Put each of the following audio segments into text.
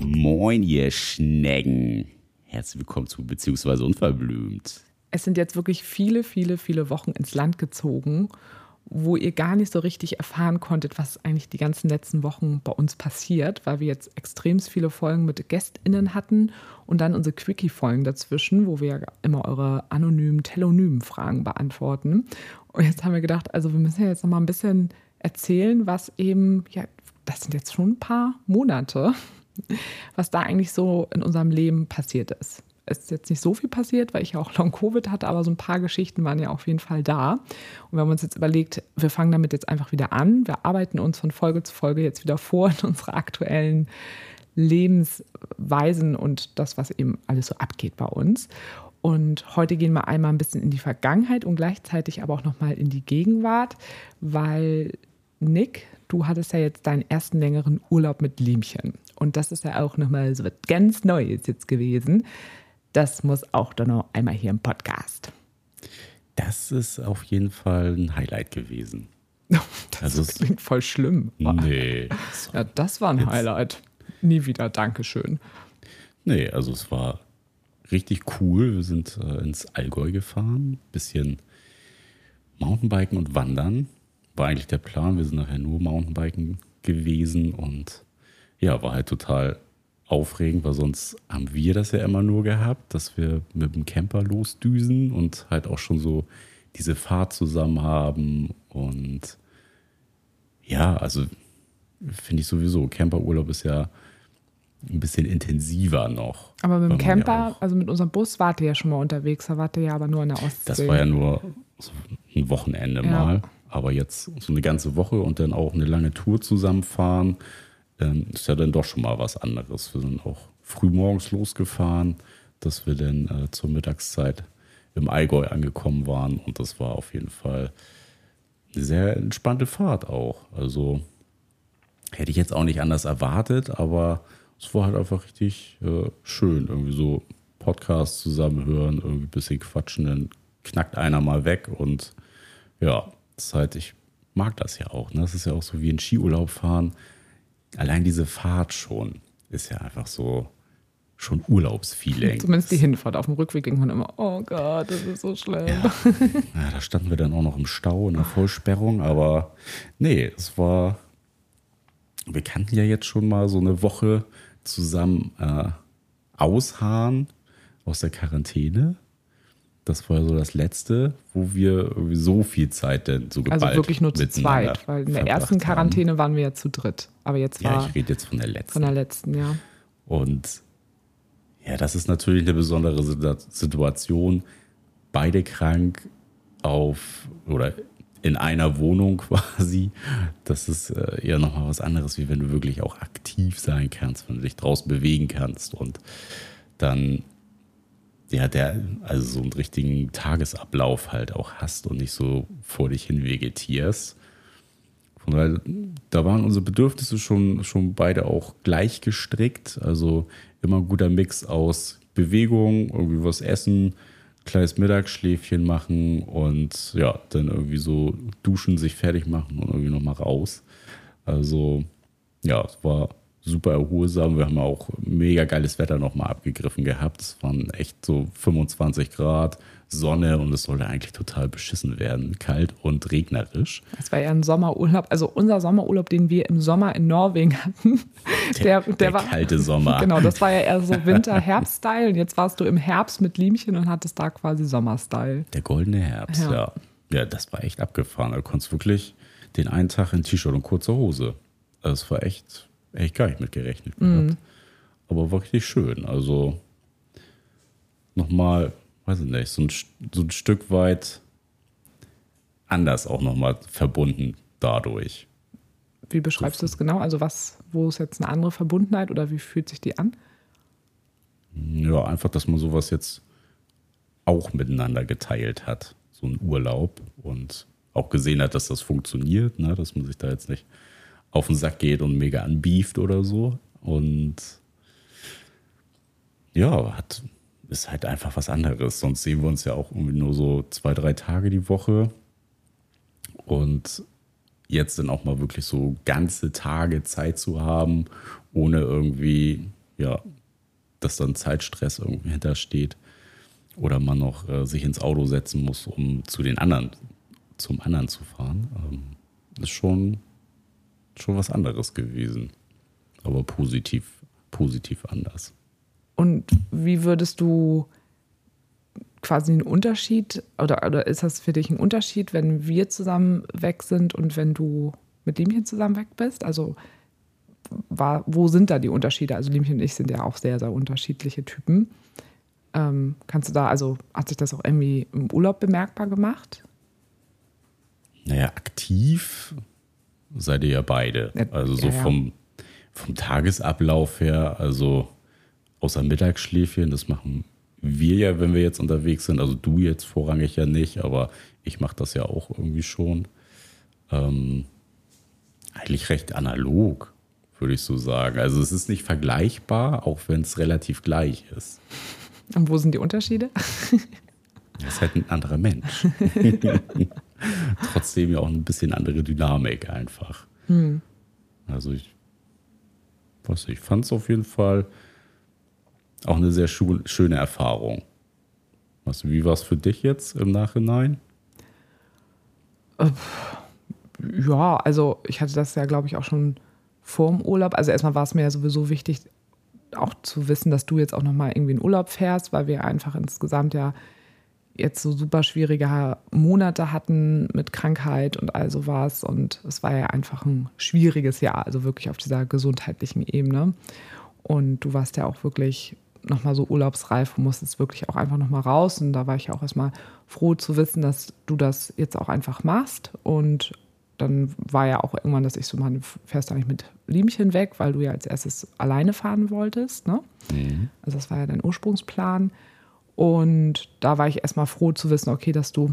Moin, ihr Schnecken. Herzlich willkommen zu Beziehungsweise Unverblümt. Es sind jetzt wirklich viele, viele, viele Wochen ins Land gezogen, wo ihr gar nicht so richtig erfahren konntet, was eigentlich die ganzen letzten Wochen bei uns passiert, weil wir jetzt extrem viele Folgen mit GästInnen hatten und dann unsere Quickie-Folgen dazwischen, wo wir immer eure anonymen, telonymen Fragen beantworten. Und jetzt haben wir gedacht, also wir müssen ja jetzt noch mal ein bisschen erzählen, was eben, ja, das sind jetzt schon ein paar Monate, was da eigentlich so in unserem Leben passiert ist. Es ist jetzt nicht so viel passiert, weil ich ja auch Long-Covid hatte, aber so ein paar Geschichten waren ja auf jeden Fall da. Und wir haben uns jetzt überlegt, wir fangen damit jetzt einfach wieder an. Wir arbeiten uns von Folge zu Folge jetzt wieder vor in unsere aktuellen Lebensweisen und das, was eben alles so abgeht bei uns. Und heute gehen wir einmal ein bisschen in die Vergangenheit und gleichzeitig aber auch nochmal in die Gegenwart, weil Nick, du hattest ja jetzt deinen ersten längeren Urlaub mit Liemchen. Und das ist ja auch nochmal so was ganz Neues jetzt gewesen. Das muss auch dann noch einmal hier im Podcast. Das ist auf jeden Fall ein Highlight gewesen. Das also klingt voll schlimm. Nee. Ja, das war ein Highlight. Nie wieder, Dankeschön. Nee, also es war richtig cool. Wir sind äh, ins Allgäu gefahren, bisschen Mountainbiken und Wandern. War eigentlich der Plan. Wir sind nachher nur Mountainbiken gewesen und ja, war halt total aufregend, weil sonst haben wir das ja immer nur gehabt, dass wir mit dem Camper losdüsen und halt auch schon so diese Fahrt zusammen haben. Und ja, also finde ich sowieso, Camperurlaub ist ja ein bisschen intensiver noch. Aber mit dem Camper, ja also mit unserem Bus wart ihr ja schon mal unterwegs, da wart ihr ja aber nur in der Ostsee. Das war ja nur so ein Wochenende ja. mal. Aber jetzt so eine ganze Woche und dann auch eine lange Tour zusammenfahren ähm, ist ja dann doch schon mal was anderes. Wir sind auch früh morgens losgefahren, dass wir dann äh, zur Mittagszeit im Allgäu angekommen waren und das war auf jeden Fall eine sehr entspannte Fahrt auch. Also hätte ich jetzt auch nicht anders erwartet, aber es war halt einfach richtig äh, schön. Irgendwie so Podcasts zusammenhören, irgendwie ein bisschen quatschen, dann knackt einer mal weg und ja, das halt, ich mag das ja auch. Ne? Das ist ja auch so wie ein Skiurlaub fahren allein diese Fahrt schon ist ja einfach so schon Urlaubsfeeling. Zumindest die Hinfahrt. Auf dem Rückweg denkt man immer, oh Gott, das ist so schlimm. Ja. ja, da standen wir dann auch noch im Stau in der Vollsperrung, aber nee, es war, wir kannten ja jetzt schon mal so eine Woche zusammen äh, ausharren aus der Quarantäne. Das war so das letzte, wo wir irgendwie so viel Zeit denn so geballt Also wirklich nur zu zweit, weil in der ersten Quarantäne haben. waren wir ja zu dritt. Aber jetzt war. Ja, ich rede jetzt von der letzten. Von der letzten, ja. Und ja, das ist natürlich eine besondere Situation. Beide krank auf oder in einer Wohnung quasi. Das ist äh, ja nochmal was anderes, wie wenn du wirklich auch aktiv sein kannst, wenn du dich draußen bewegen kannst und dann ja, der, also so einen richtigen Tagesablauf halt auch hast und nicht so vor dich hin vegetierst. Von daher, da waren unsere Bedürfnisse schon, schon beide auch gleich gestrickt. Also immer ein guter Mix aus Bewegung, irgendwie was essen, kleines Mittagsschläfchen machen und ja, dann irgendwie so duschen, sich fertig machen und irgendwie nochmal raus. Also ja, es war super erholsam. Wir haben auch mega geiles Wetter nochmal abgegriffen gehabt. Es waren echt so 25 Grad, Sonne und es sollte eigentlich total beschissen werden. Kalt und regnerisch. Es war ja ein Sommerurlaub, also unser Sommerurlaub, den wir im Sommer in Norwegen hatten. Der, der, der, der war, kalte Sommer. Genau, das war ja eher so Winter-Herbst-Style und jetzt warst du im Herbst mit Liemchen und hattest da quasi Sommer-Style. Der goldene Herbst, ja. ja. Ja, das war echt abgefahren. Du konntest wirklich den einen Tag in T-Shirt und kurzer Hose. Das war echt Hätte ich gar nicht mit gerechnet mhm. Aber war richtig schön. Also nochmal, weiß ich nicht, so ein, so ein Stück weit anders auch nochmal verbunden dadurch. Wie beschreibst so. du es genau? Also was, wo ist jetzt eine andere Verbundenheit oder wie fühlt sich die an? Ja, einfach, dass man sowas jetzt auch miteinander geteilt hat. So ein Urlaub und auch gesehen hat, dass das funktioniert, ne? dass man sich da jetzt nicht auf den Sack geht und mega anbieft oder so. Und ja, hat, ist halt einfach was anderes. Sonst sehen wir uns ja auch irgendwie nur so zwei, drei Tage die Woche. Und jetzt dann auch mal wirklich so ganze Tage Zeit zu haben, ohne irgendwie, ja, dass dann Zeitstress irgendwie hintersteht oder man noch äh, sich ins Auto setzen muss, um zu den anderen, zum anderen zu fahren, ähm, ist schon, schon was anderes gewesen. Aber positiv, positiv anders. Und wie würdest du quasi einen Unterschied oder, oder ist das für dich ein Unterschied, wenn wir zusammen weg sind und wenn du mit Liemchen zusammen weg bist? Also war, wo sind da die Unterschiede? Also Liemchen und ich sind ja auch sehr, sehr unterschiedliche Typen. Ähm, kannst du da, also hat sich das auch irgendwie im Urlaub bemerkbar gemacht? Naja, aktiv seid ihr ja beide. Also so. Vom, vom Tagesablauf her, also außer Mittagsschläfchen, das machen wir ja, wenn wir jetzt unterwegs sind, also du jetzt vorrangig ja nicht, aber ich mache das ja auch irgendwie schon. Ähm, eigentlich recht analog, würde ich so sagen. Also es ist nicht vergleichbar, auch wenn es relativ gleich ist. Und wo sind die Unterschiede? Das ist halt ein anderer Mensch. Trotzdem ja auch ein bisschen andere Dynamik einfach. Hm. Also ich, was ich fand es auf jeden Fall auch eine sehr schöne Erfahrung. Was, wie war es für dich jetzt im Nachhinein? Ja, also ich hatte das ja, glaube ich, auch schon vor dem Urlaub. Also erstmal war es mir ja sowieso wichtig, auch zu wissen, dass du jetzt auch nochmal irgendwie in Urlaub fährst, weil wir einfach insgesamt ja jetzt so super schwierige Monate hatten mit Krankheit und all sowas. Und es war ja einfach ein schwieriges Jahr, also wirklich auf dieser gesundheitlichen Ebene. Und du warst ja auch wirklich nochmal so urlaubsreif und musstest wirklich auch einfach nochmal raus. Und da war ich ja auch erstmal froh zu wissen, dass du das jetzt auch einfach machst. Und dann war ja auch irgendwann, dass ich so mal, fährst du eigentlich mit Liemchen weg, weil du ja als erstes alleine fahren wolltest. Ne? Mhm. Also das war ja dein Ursprungsplan. Und da war ich erstmal froh zu wissen, okay, dass du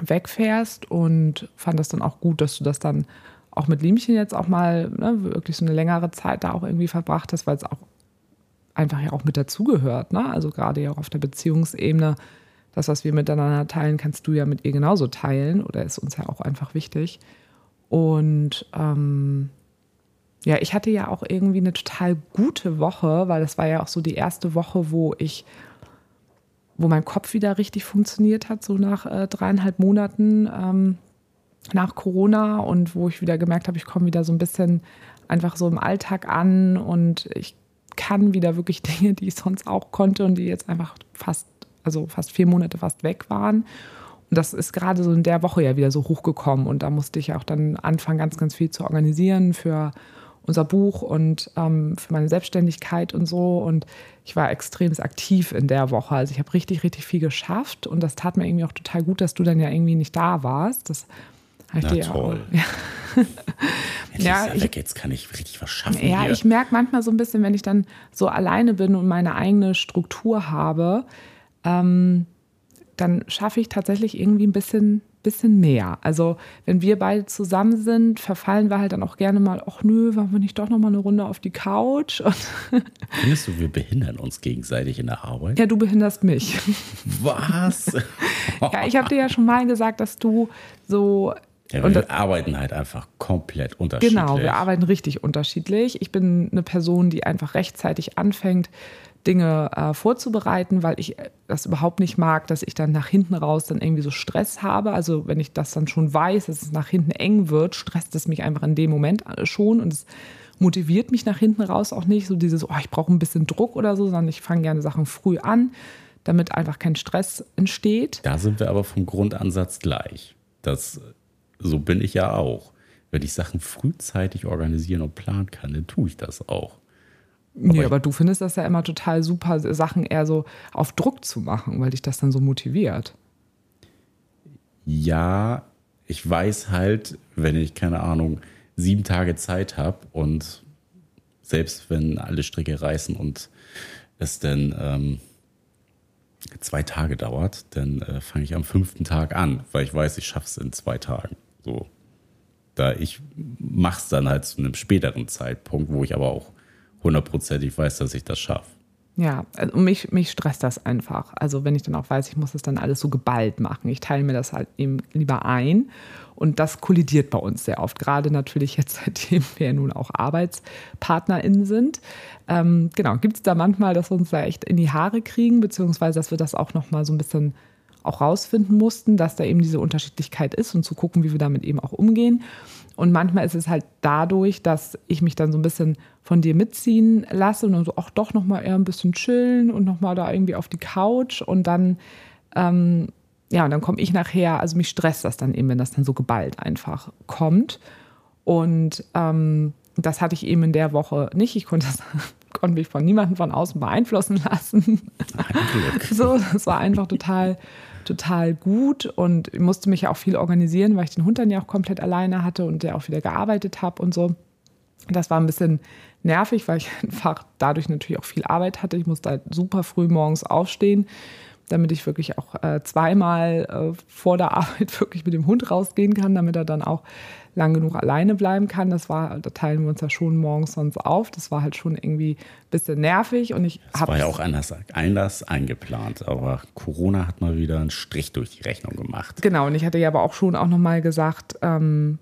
wegfährst und fand das dann auch gut, dass du das dann auch mit Liemchen jetzt auch mal ne, wirklich so eine längere Zeit da auch irgendwie verbracht hast, weil es auch einfach ja auch mit dazugehört. Ne? Also gerade ja auch auf der Beziehungsebene, das, was wir miteinander teilen, kannst du ja mit ihr genauso teilen oder ist uns ja auch einfach wichtig. Und ähm, ja, ich hatte ja auch irgendwie eine total gute Woche, weil das war ja auch so die erste Woche, wo ich, wo mein Kopf wieder richtig funktioniert hat, so nach äh, dreieinhalb Monaten ähm, nach Corona und wo ich wieder gemerkt habe, ich komme wieder so ein bisschen einfach so im Alltag an und ich kann wieder wirklich Dinge, die ich sonst auch konnte und die jetzt einfach fast, also fast vier Monate fast weg waren. Und das ist gerade so in der Woche ja wieder so hochgekommen. Und da musste ich auch dann anfangen, ganz, ganz viel zu organisieren für unser Buch und ähm, für meine Selbstständigkeit und so. Und ich war extrem aktiv in der Woche. Also ich habe richtig, richtig viel geschafft. Und das tat mir irgendwie auch total gut, dass du dann ja irgendwie nicht da warst. Das na toll. Auch, ja. ja, ich, weg, jetzt kann ich richtig was schaffen. Ja, hier. ich merke manchmal so ein bisschen, wenn ich dann so alleine bin und meine eigene Struktur habe, ähm, dann schaffe ich tatsächlich irgendwie ein bisschen, bisschen mehr. Also wenn wir beide zusammen sind, verfallen wir halt dann auch gerne mal, ach nö, wollen wir nicht doch noch mal eine Runde auf die Couch? Findest du, wir behindern uns gegenseitig in der Arbeit? Ja, du behinderst mich. Was? ja, ich habe dir ja schon mal gesagt, dass du so ja, wir und arbeiten halt einfach komplett unterschiedlich. Genau, wir arbeiten richtig unterschiedlich. Ich bin eine Person, die einfach rechtzeitig anfängt, Dinge äh, vorzubereiten, weil ich das überhaupt nicht mag, dass ich dann nach hinten raus dann irgendwie so Stress habe. Also wenn ich das dann schon weiß, dass es nach hinten eng wird, stresst es mich einfach in dem Moment äh, schon und es motiviert mich nach hinten raus auch nicht. So dieses, oh, ich brauche ein bisschen Druck oder so, sondern ich fange gerne Sachen früh an, damit einfach kein Stress entsteht. Da sind wir aber vom Grundansatz gleich. Das so bin ich ja auch. Wenn ich Sachen frühzeitig organisieren und planen kann, dann tue ich das auch. Aber nee, aber du findest das ja immer total super, Sachen eher so auf Druck zu machen, weil dich das dann so motiviert. Ja, ich weiß halt, wenn ich, keine Ahnung, sieben Tage Zeit habe und selbst wenn alle Stricke reißen und es dann ähm, zwei Tage dauert, dann äh, fange ich am fünften Tag an, weil ich weiß, ich schaffe es in zwei Tagen. So. Da ich mache es dann halt zu einem späteren Zeitpunkt, wo ich aber auch hundertprozentig weiß, dass ich das schaffe. Ja, also mich, mich stresst das einfach. Also wenn ich dann auch weiß, ich muss das dann alles so geballt machen. Ich teile mir das halt eben lieber ein. Und das kollidiert bei uns sehr oft. Gerade natürlich jetzt, seitdem wir ja nun auch ArbeitspartnerInnen sind. Ähm, genau, gibt es da manchmal, dass wir uns da echt in die Haare kriegen, beziehungsweise dass wir das auch nochmal so ein bisschen auch rausfinden mussten, dass da eben diese Unterschiedlichkeit ist und zu gucken, wie wir damit eben auch umgehen. Und manchmal ist es halt dadurch, dass ich mich dann so ein bisschen von dir mitziehen lasse und dann so auch doch noch mal eher ein bisschen chillen und noch mal da irgendwie auf die Couch und dann ähm, ja und dann komme ich nachher, also mich stresst das dann eben, wenn das dann so geballt einfach kommt und ähm, das hatte ich eben in der Woche nicht. Ich konnte, das, konnte mich von niemandem von außen beeinflussen lassen. so, das war einfach total total gut und musste mich ja auch viel organisieren, weil ich den Hund dann ja auch komplett alleine hatte und der auch wieder gearbeitet habe und so. Das war ein bisschen nervig, weil ich einfach dadurch natürlich auch viel Arbeit hatte. Ich musste halt super früh morgens aufstehen, damit ich wirklich auch äh, zweimal äh, vor der Arbeit wirklich mit dem Hund rausgehen kann, damit er dann auch lang genug alleine bleiben kann. Das war, da teilen wir uns ja schon morgens sonst auf. Das war halt schon irgendwie ein bisschen nervig und ich Das war ja auch anders, anders eingeplant, aber Corona hat mal wieder einen Strich durch die Rechnung gemacht. Genau, und ich hatte ja aber auch schon auch nochmal gesagt, ähm,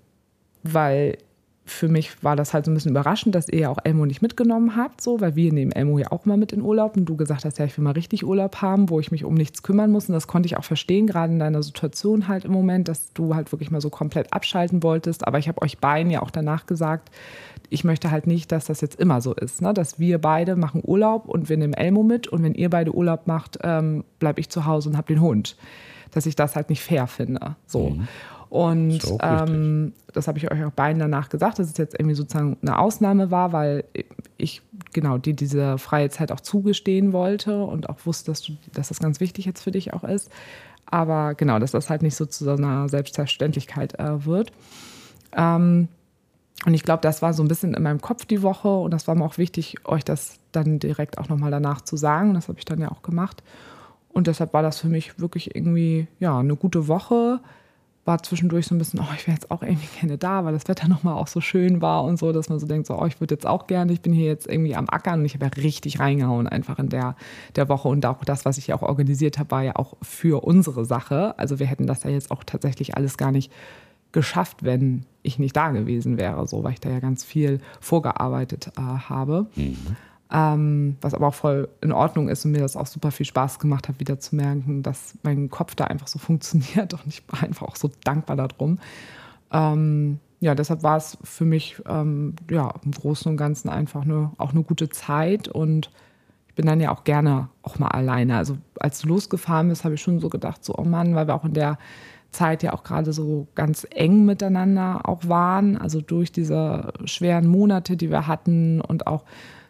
weil für mich war das halt so ein bisschen überraschend, dass ihr ja auch Elmo nicht mitgenommen habt, so, weil wir nehmen Elmo ja auch mal mit in Urlaub und du gesagt hast, ja, ich will mal richtig Urlaub haben, wo ich mich um nichts kümmern muss. Und das konnte ich auch verstehen, gerade in deiner Situation halt im Moment, dass du halt wirklich mal so komplett abschalten wolltest. Aber ich habe euch beiden ja auch danach gesagt, ich möchte halt nicht, dass das jetzt immer so ist, ne? dass wir beide machen Urlaub und wir nehmen Elmo mit und wenn ihr beide Urlaub macht, ähm, bleibe ich zu Hause und habe den Hund. Dass ich das halt nicht fair finde. So. Mhm. Und ähm, das habe ich euch auch beiden danach gesagt, dass es jetzt irgendwie sozusagen eine Ausnahme war, weil ich genau dir diese freie Zeit auch zugestehen wollte und auch wusste, dass, du, dass das ganz wichtig jetzt für dich auch ist. Aber genau, dass das halt nicht so zu so einer Selbstverständlichkeit äh, wird. Ähm, und ich glaube, das war so ein bisschen in meinem Kopf die Woche und das war mir auch wichtig, euch das dann direkt auch nochmal danach zu sagen. Das habe ich dann ja auch gemacht. Und deshalb war das für mich wirklich irgendwie ja, eine gute Woche war zwischendurch so ein bisschen, oh, ich wäre jetzt auch irgendwie gerne da, weil das Wetter nochmal auch so schön war und so, dass man so denkt, so, oh, ich würde jetzt auch gerne, ich bin hier jetzt irgendwie am Ackern und ich habe ja richtig reingehauen einfach in der, der Woche und auch das, was ich ja auch organisiert habe, war ja auch für unsere Sache. Also wir hätten das ja jetzt auch tatsächlich alles gar nicht geschafft, wenn ich nicht da gewesen wäre, so, weil ich da ja ganz viel vorgearbeitet äh, habe. Mhm. Ähm, was aber auch voll in Ordnung ist und mir das auch super viel Spaß gemacht hat, wieder zu merken, dass mein Kopf da einfach so funktioniert und ich war einfach auch so dankbar darum. Ähm, ja, deshalb war es für mich ähm, ja, im Großen und Ganzen einfach eine, auch eine gute Zeit und ich bin dann ja auch gerne auch mal alleine. Also als du losgefahren bist, habe ich schon so gedacht, so, oh Mann, weil wir auch in der Zeit ja auch gerade so ganz eng miteinander auch waren, also durch diese schweren Monate, die wir hatten und auch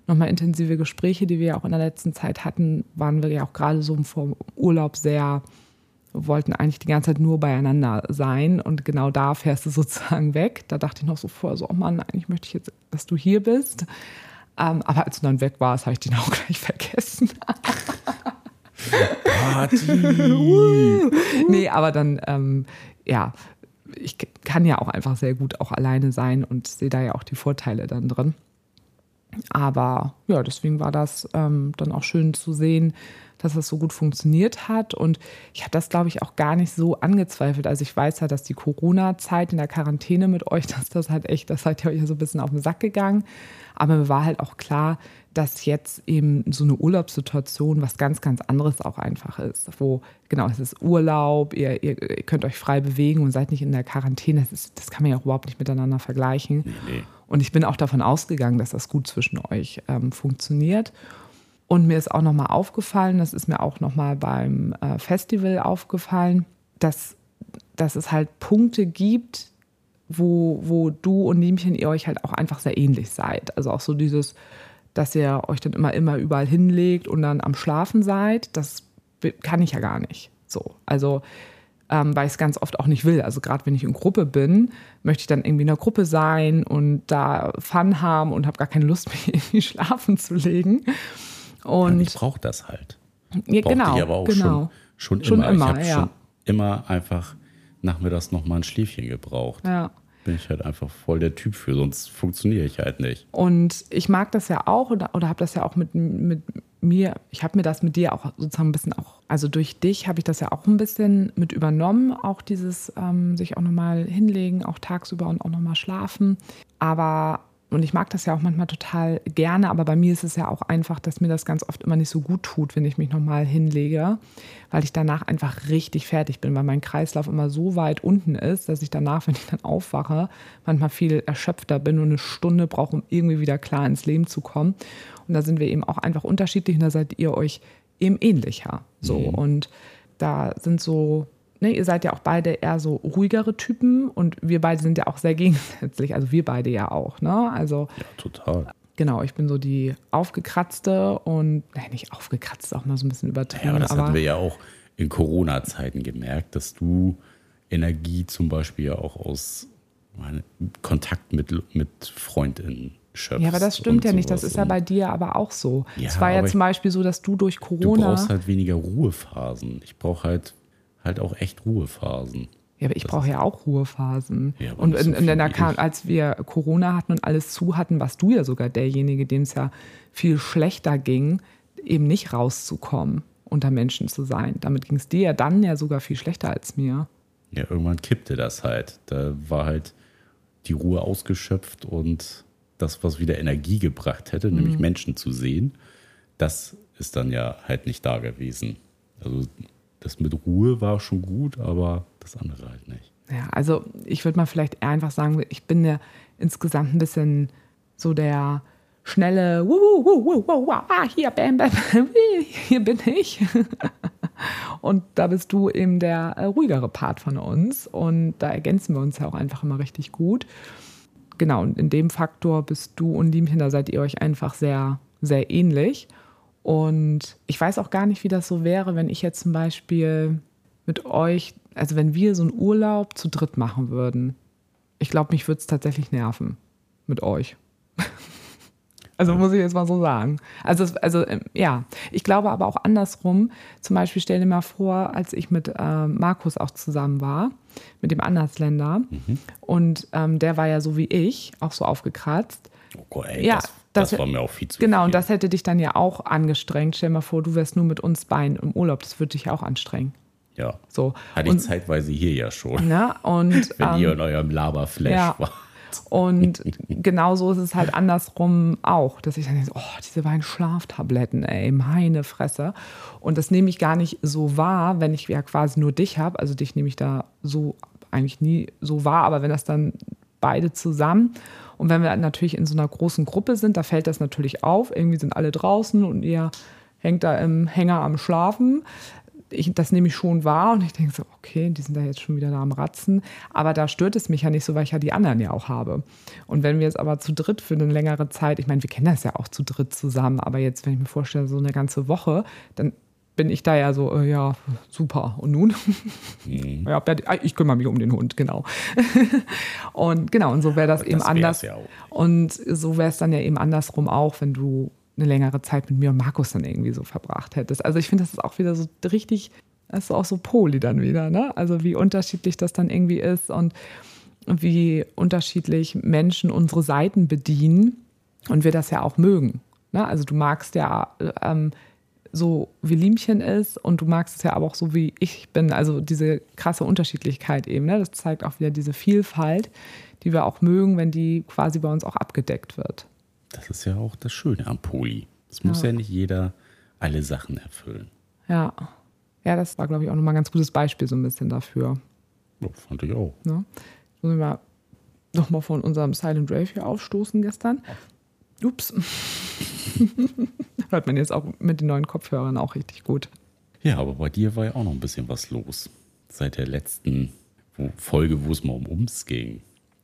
nochmal intensive Gespräche, die wir ja auch in der letzten Zeit hatten, waren wir ja auch gerade so vor Urlaub sehr, wollten eigentlich die ganze Zeit nur beieinander sein und genau da fährst du sozusagen weg. Da dachte ich noch so vorher so, oh Mann, eigentlich möchte ich jetzt, dass du hier bist. Ähm, aber als du dann weg warst, habe ich den auch gleich vergessen. Party! nee, aber dann, ähm, ja, ich kann ja auch einfach sehr gut auch alleine sein und sehe da ja auch die Vorteile dann drin. Aber ja, deswegen war das ähm, dann auch schön zu sehen, dass das so gut funktioniert hat. Und ich habe das, glaube ich, auch gar nicht so angezweifelt. Also ich weiß ja, dass die Corona-Zeit in der Quarantäne mit euch, dass das halt echt, das seid ihr euch so ein bisschen auf den Sack gegangen. Aber mir war halt auch klar, dass jetzt eben so eine Urlaubssituation was ganz, ganz anderes auch einfach ist. Wo, genau, es ist Urlaub, ihr, ihr, könnt euch frei bewegen und seid nicht in der Quarantäne. Das, ist, das kann man ja auch überhaupt nicht miteinander vergleichen. Nee. Und ich bin auch davon ausgegangen, dass das gut zwischen euch ähm, funktioniert. Und mir ist auch nochmal aufgefallen, das ist mir auch nochmal beim äh, Festival aufgefallen, dass, dass es halt Punkte gibt, wo, wo du und Niemchen ihr euch halt auch einfach sehr ähnlich seid. Also auch so dieses, dass ihr euch dann immer, immer überall hinlegt und dann am Schlafen seid, das kann ich ja gar nicht. So. Also ähm, weil ich es ganz oft auch nicht will. Also gerade wenn ich in Gruppe bin, möchte ich dann irgendwie in der Gruppe sein und da Fun haben und habe gar keine Lust, mich irgendwie schlafen zu legen. Und ich brauche das halt. Ja, genau. Ich aber auch genau. schon, schon, schon immer. immer. Ich habe ja. schon immer einfach nachmittags nochmal ein Schläfchen gebraucht. Ja bin ich halt einfach voll der Typ für, sonst funktioniere ich halt nicht. Und ich mag das ja auch oder, oder habe das ja auch mit, mit mir, ich habe mir das mit dir auch sozusagen ein bisschen auch, also durch dich habe ich das ja auch ein bisschen mit übernommen, auch dieses ähm, sich auch nochmal hinlegen, auch tagsüber und auch nochmal schlafen. Aber und ich mag das ja auch manchmal total gerne, aber bei mir ist es ja auch einfach, dass mir das ganz oft immer nicht so gut tut, wenn ich mich nochmal hinlege, weil ich danach einfach richtig fertig bin, weil mein Kreislauf immer so weit unten ist, dass ich danach, wenn ich dann aufwache, manchmal viel erschöpfter bin und eine Stunde brauche, um irgendwie wieder klar ins Leben zu kommen. Und da sind wir eben auch einfach unterschiedlich und da seid ihr euch eben ähnlicher. So. Mhm. Und da sind so ne, ihr seid ja auch beide eher so ruhigere Typen und wir beide sind ja auch sehr gegensätzlich. Also wir beide ja auch, ne? Also ja, total. Genau, ich bin so die aufgekratzte und, nein, nicht aufgekratzt, auch mal so ein bisschen übertrieben. Ja, aber das aber hatten wir ja auch in Corona-Zeiten gemerkt, dass du Energie zum Beispiel ja auch aus Kontakt mit, mit Freundinnen schöpfst. Ja, aber das stimmt ja nicht. Das ist ja bei dir aber auch so. Ja, es war ja zum Beispiel so, dass du durch Corona. Du brauchst halt weniger Ruhephasen. Ich brauche halt halt auch echt Ruhephasen. Ja, aber ich brauche ja auch Ruhephasen. Ja, und in, in der K als wir Corona hatten und alles zu hatten, warst du ja sogar derjenige, dem es ja viel schlechter ging, eben nicht rauszukommen, unter Menschen zu sein. Damit ging es dir ja dann ja sogar viel schlechter als mir. Ja, irgendwann kippte das halt. Da war halt die Ruhe ausgeschöpft und das, was wieder Energie gebracht hätte, mhm. nämlich Menschen zu sehen, das ist dann ja halt nicht da gewesen. Also das mit Ruhe war schon gut, aber das andere halt nicht. Ja, also ich würde mal vielleicht einfach sagen, ich bin ja insgesamt ein bisschen so der schnelle, wuh, wuh, wuh, ah, hier, bam, bam, hier bin ich. Und da bist du eben der äh, ruhigere Part von uns. Und da ergänzen wir uns ja auch einfach immer richtig gut. Genau, und in dem Faktor bist du und Liemchen, da seid ihr euch einfach sehr, sehr ähnlich. Und ich weiß auch gar nicht, wie das so wäre, wenn ich jetzt zum Beispiel mit euch, also wenn wir so einen Urlaub zu dritt machen würden. Ich glaube, mich würde es tatsächlich nerven mit euch. Also muss ich jetzt mal so sagen. Also, also ähm, ja, ich glaube aber auch andersrum. Zum Beispiel stell dir mal vor, als ich mit äh, Markus auch zusammen war, mit dem Andersländer. Mhm. Und ähm, der war ja so wie ich, auch so aufgekratzt. Oh Gott, ey, ja, das, das, das, war mir auch viel zu Genau, viel. und das hätte dich dann ja auch angestrengt. Stell dir mal vor, du wärst nur mit uns beiden im Urlaub. Das würde dich auch anstrengen. Ja. So. Hatte ich und, zeitweise hier ja schon. Na, und, Wenn ähm, ihr in eurem Laberflash ja. wart. Und genauso ist es halt andersrum auch, dass ich dann denke, oh, diese beiden Schlaftabletten, ey, meine Fresse. Und das nehme ich gar nicht so wahr, wenn ich ja quasi nur dich habe. Also dich nehme ich da so eigentlich nie so wahr, aber wenn das dann beide zusammen und wenn wir natürlich in so einer großen Gruppe sind, da fällt das natürlich auf. Irgendwie sind alle draußen und ihr hängt da im Hänger am Schlafen. Ich, das nehme ich schon wahr und ich denke so, okay, die sind da jetzt schon wieder da am Ratzen. Aber da stört es mich ja nicht so, weil ich ja die anderen ja auch habe. Und wenn wir jetzt aber zu dritt für eine längere Zeit, ich meine, wir kennen das ja auch zu dritt zusammen, aber jetzt, wenn ich mir vorstelle, so eine ganze Woche, dann bin ich da ja so, äh, ja, super. Und nun? Mhm. ja, ich kümmere mich um den Hund, genau. und genau, und so wäre das, das eben anders. Ja und so wäre es dann ja eben andersrum auch, wenn du eine längere Zeit mit mir und Markus dann irgendwie so verbracht hättest. Also ich finde, das ist auch wieder so richtig, das ist auch so Poli dann wieder, ne? Also wie unterschiedlich das dann irgendwie ist und wie unterschiedlich Menschen unsere Seiten bedienen und wir das ja auch mögen. Ne? Also du magst ja ähm, so wie Liemchen ist und du magst es ja aber auch so wie ich bin. Also diese krasse Unterschiedlichkeit eben. Ne? Das zeigt auch wieder diese Vielfalt, die wir auch mögen, wenn die quasi bei uns auch abgedeckt wird. Das ist ja auch das Schöne am Poli. Es muss ja. ja nicht jeder alle Sachen erfüllen. Ja. Ja, das war, glaube ich, auch nochmal ein ganz gutes Beispiel so ein bisschen dafür. Ja, fand ich auch. Ne? Muss ich mal nochmal von unserem Silent Rave hier aufstoßen gestern. Ups. Hört man jetzt auch mit den neuen Kopfhörern auch richtig gut. Ja, aber bei dir war ja auch noch ein bisschen was los. Seit der letzten Folge, wo es mal um uns ging.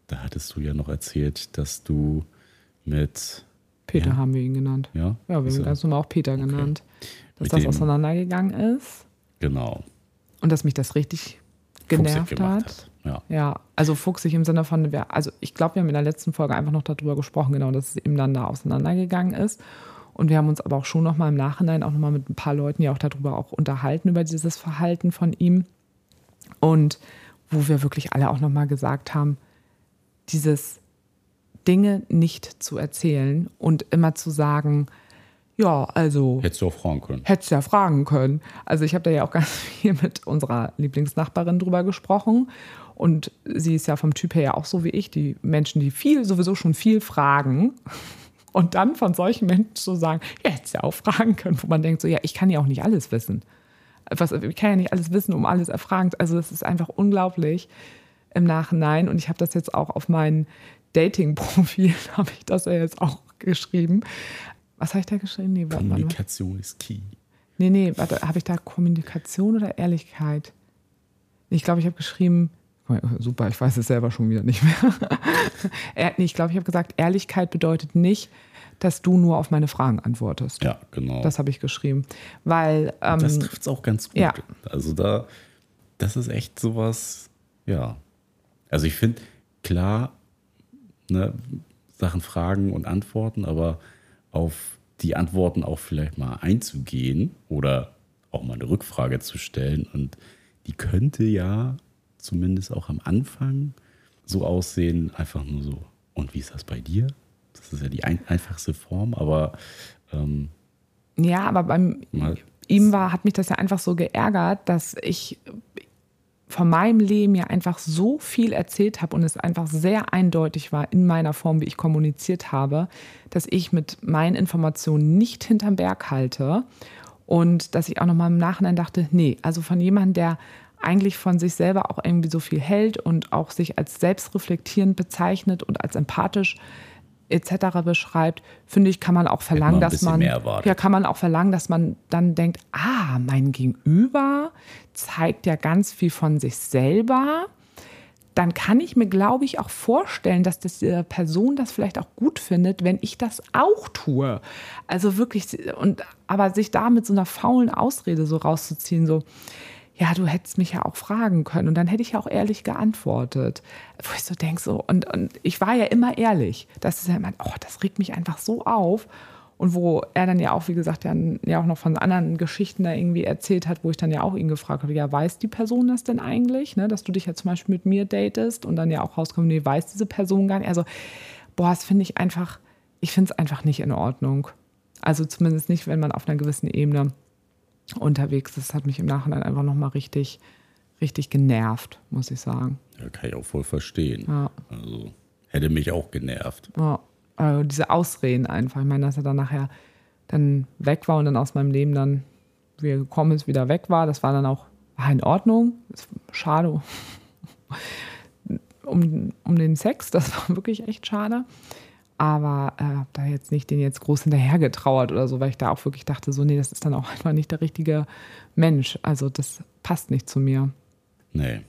Da hattest du ja noch erzählt, dass du mit. Peter ja, haben wir ihn genannt. Ja, ja wir haben ihn ganz normal auch Peter okay. genannt. Dass mit das auseinandergegangen ist. Genau. Und dass mich das richtig genervt hat. hat. Ja. ja, also fuchsig im Sinne von, also ich glaube, wir haben in der letzten Folge einfach noch darüber gesprochen, genau, dass es eben dann da auseinandergegangen ist. Und wir haben uns aber auch schon nochmal im Nachhinein auch nochmal mit ein paar Leuten ja auch darüber auch unterhalten, über dieses Verhalten von ihm. Und wo wir wirklich alle auch nochmal gesagt haben, dieses Dinge nicht zu erzählen und immer zu sagen, Ja, also. Hättest du auch fragen können. Hättest ja fragen können. Also ich habe da ja auch ganz viel mit unserer Lieblingsnachbarin drüber gesprochen. Und sie ist ja vom Typ her ja auch so wie ich, die Menschen, die viel, sowieso schon viel fragen. Und dann von solchen Menschen zu sagen, ja, hättest du ja auch fragen können, wo man denkt, so, ja, ich kann ja auch nicht alles wissen. Was, ich kann ja nicht alles wissen, um alles erfragen. Also das ist einfach unglaublich im Nachhinein. Und ich habe das jetzt auch auf mein Dating-Profil, habe ich das ja jetzt auch geschrieben. Was habe ich da geschrieben? Nee, warte, Kommunikation ist key. Nee, nee, warte, habe ich da Kommunikation oder Ehrlichkeit? Ich glaube, ich habe geschrieben, super, ich weiß es selber schon wieder nicht mehr. nee, ich glaube, ich habe gesagt, Ehrlichkeit bedeutet nicht, dass du nur auf meine Fragen antwortest. Ja, genau. Das habe ich geschrieben. Weil. Ähm, das trifft es auch ganz gut. Ja. Also da, das ist echt sowas, ja. Also ich finde, klar, ne, Sachen fragen und antworten, aber auf die Antworten auch vielleicht mal einzugehen oder auch mal eine Rückfrage zu stellen. Und die könnte ja zumindest auch am Anfang so aussehen, einfach nur so, und wie ist das bei dir? Das ist ja die ein einfachste Form, aber ähm, ja, aber beim ihm war, hat mich das ja einfach so geärgert, dass ich von meinem Leben ja einfach so viel erzählt habe und es einfach sehr eindeutig war in meiner Form, wie ich kommuniziert habe, dass ich mit meinen Informationen nicht hinterm Berg halte und dass ich auch nochmal im Nachhinein dachte, nee, also von jemandem, der eigentlich von sich selber auch irgendwie so viel hält und auch sich als selbstreflektierend bezeichnet und als empathisch etc. beschreibt, finde ich, kann man auch verlangen, dass man ja kann man auch verlangen, dass man dann denkt, ah, mein Gegenüber zeigt ja ganz viel von sich selber. Dann kann ich mir, glaube ich, auch vorstellen, dass das diese Person das vielleicht auch gut findet, wenn ich das auch tue. Also wirklich, und aber sich da mit so einer faulen Ausrede so rauszuziehen, so, ja, du hättest mich ja auch fragen können und dann hätte ich ja auch ehrlich geantwortet. Wo ich so denke, so, und, und ich war ja immer ehrlich. Das ist ja immer, oh, das regt mich einfach so auf. Und wo er dann ja auch, wie gesagt, ja, ja auch noch von anderen Geschichten da irgendwie erzählt hat, wo ich dann ja auch ihn gefragt habe, ja, weiß die Person das denn eigentlich, ne? dass du dich ja zum Beispiel mit mir datest und dann ja auch rauskommt, nee, weiß diese Person gar nicht. Also, boah, das finde ich einfach, ich finde es einfach nicht in Ordnung. Also zumindest nicht, wenn man auf einer gewissen Ebene unterwegs. Das hat mich im Nachhinein einfach nochmal richtig, richtig genervt, muss ich sagen. Ja, kann ich auch voll verstehen. Ja. Also hätte mich auch genervt. Ja, also diese Ausreden einfach. Ich meine, dass er dann nachher dann weg war und dann aus meinem Leben dann, wie er gekommen ist, wieder weg war. Das war dann auch war in Ordnung. Schade um, um den Sex, das war wirklich echt schade aber äh, habe da jetzt nicht den jetzt groß hinterher getrauert oder so, weil ich da auch wirklich dachte, so, nee, das ist dann auch einfach nicht der richtige Mensch. Also das passt nicht zu mir. Nee,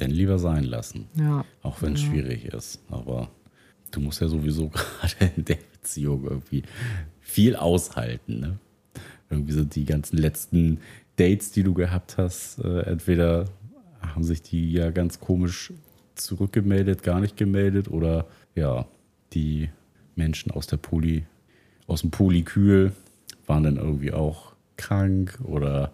denn lieber sein lassen. Ja. Auch wenn es ja. schwierig ist. Aber du musst ja sowieso gerade in der Beziehung irgendwie viel aushalten. Ne? Irgendwie sind die ganzen letzten Dates, die du gehabt hast, äh, entweder haben sich die ja ganz komisch zurückgemeldet, gar nicht gemeldet oder ja, die Menschen aus der Poly, aus dem Polykül waren dann irgendwie auch krank oder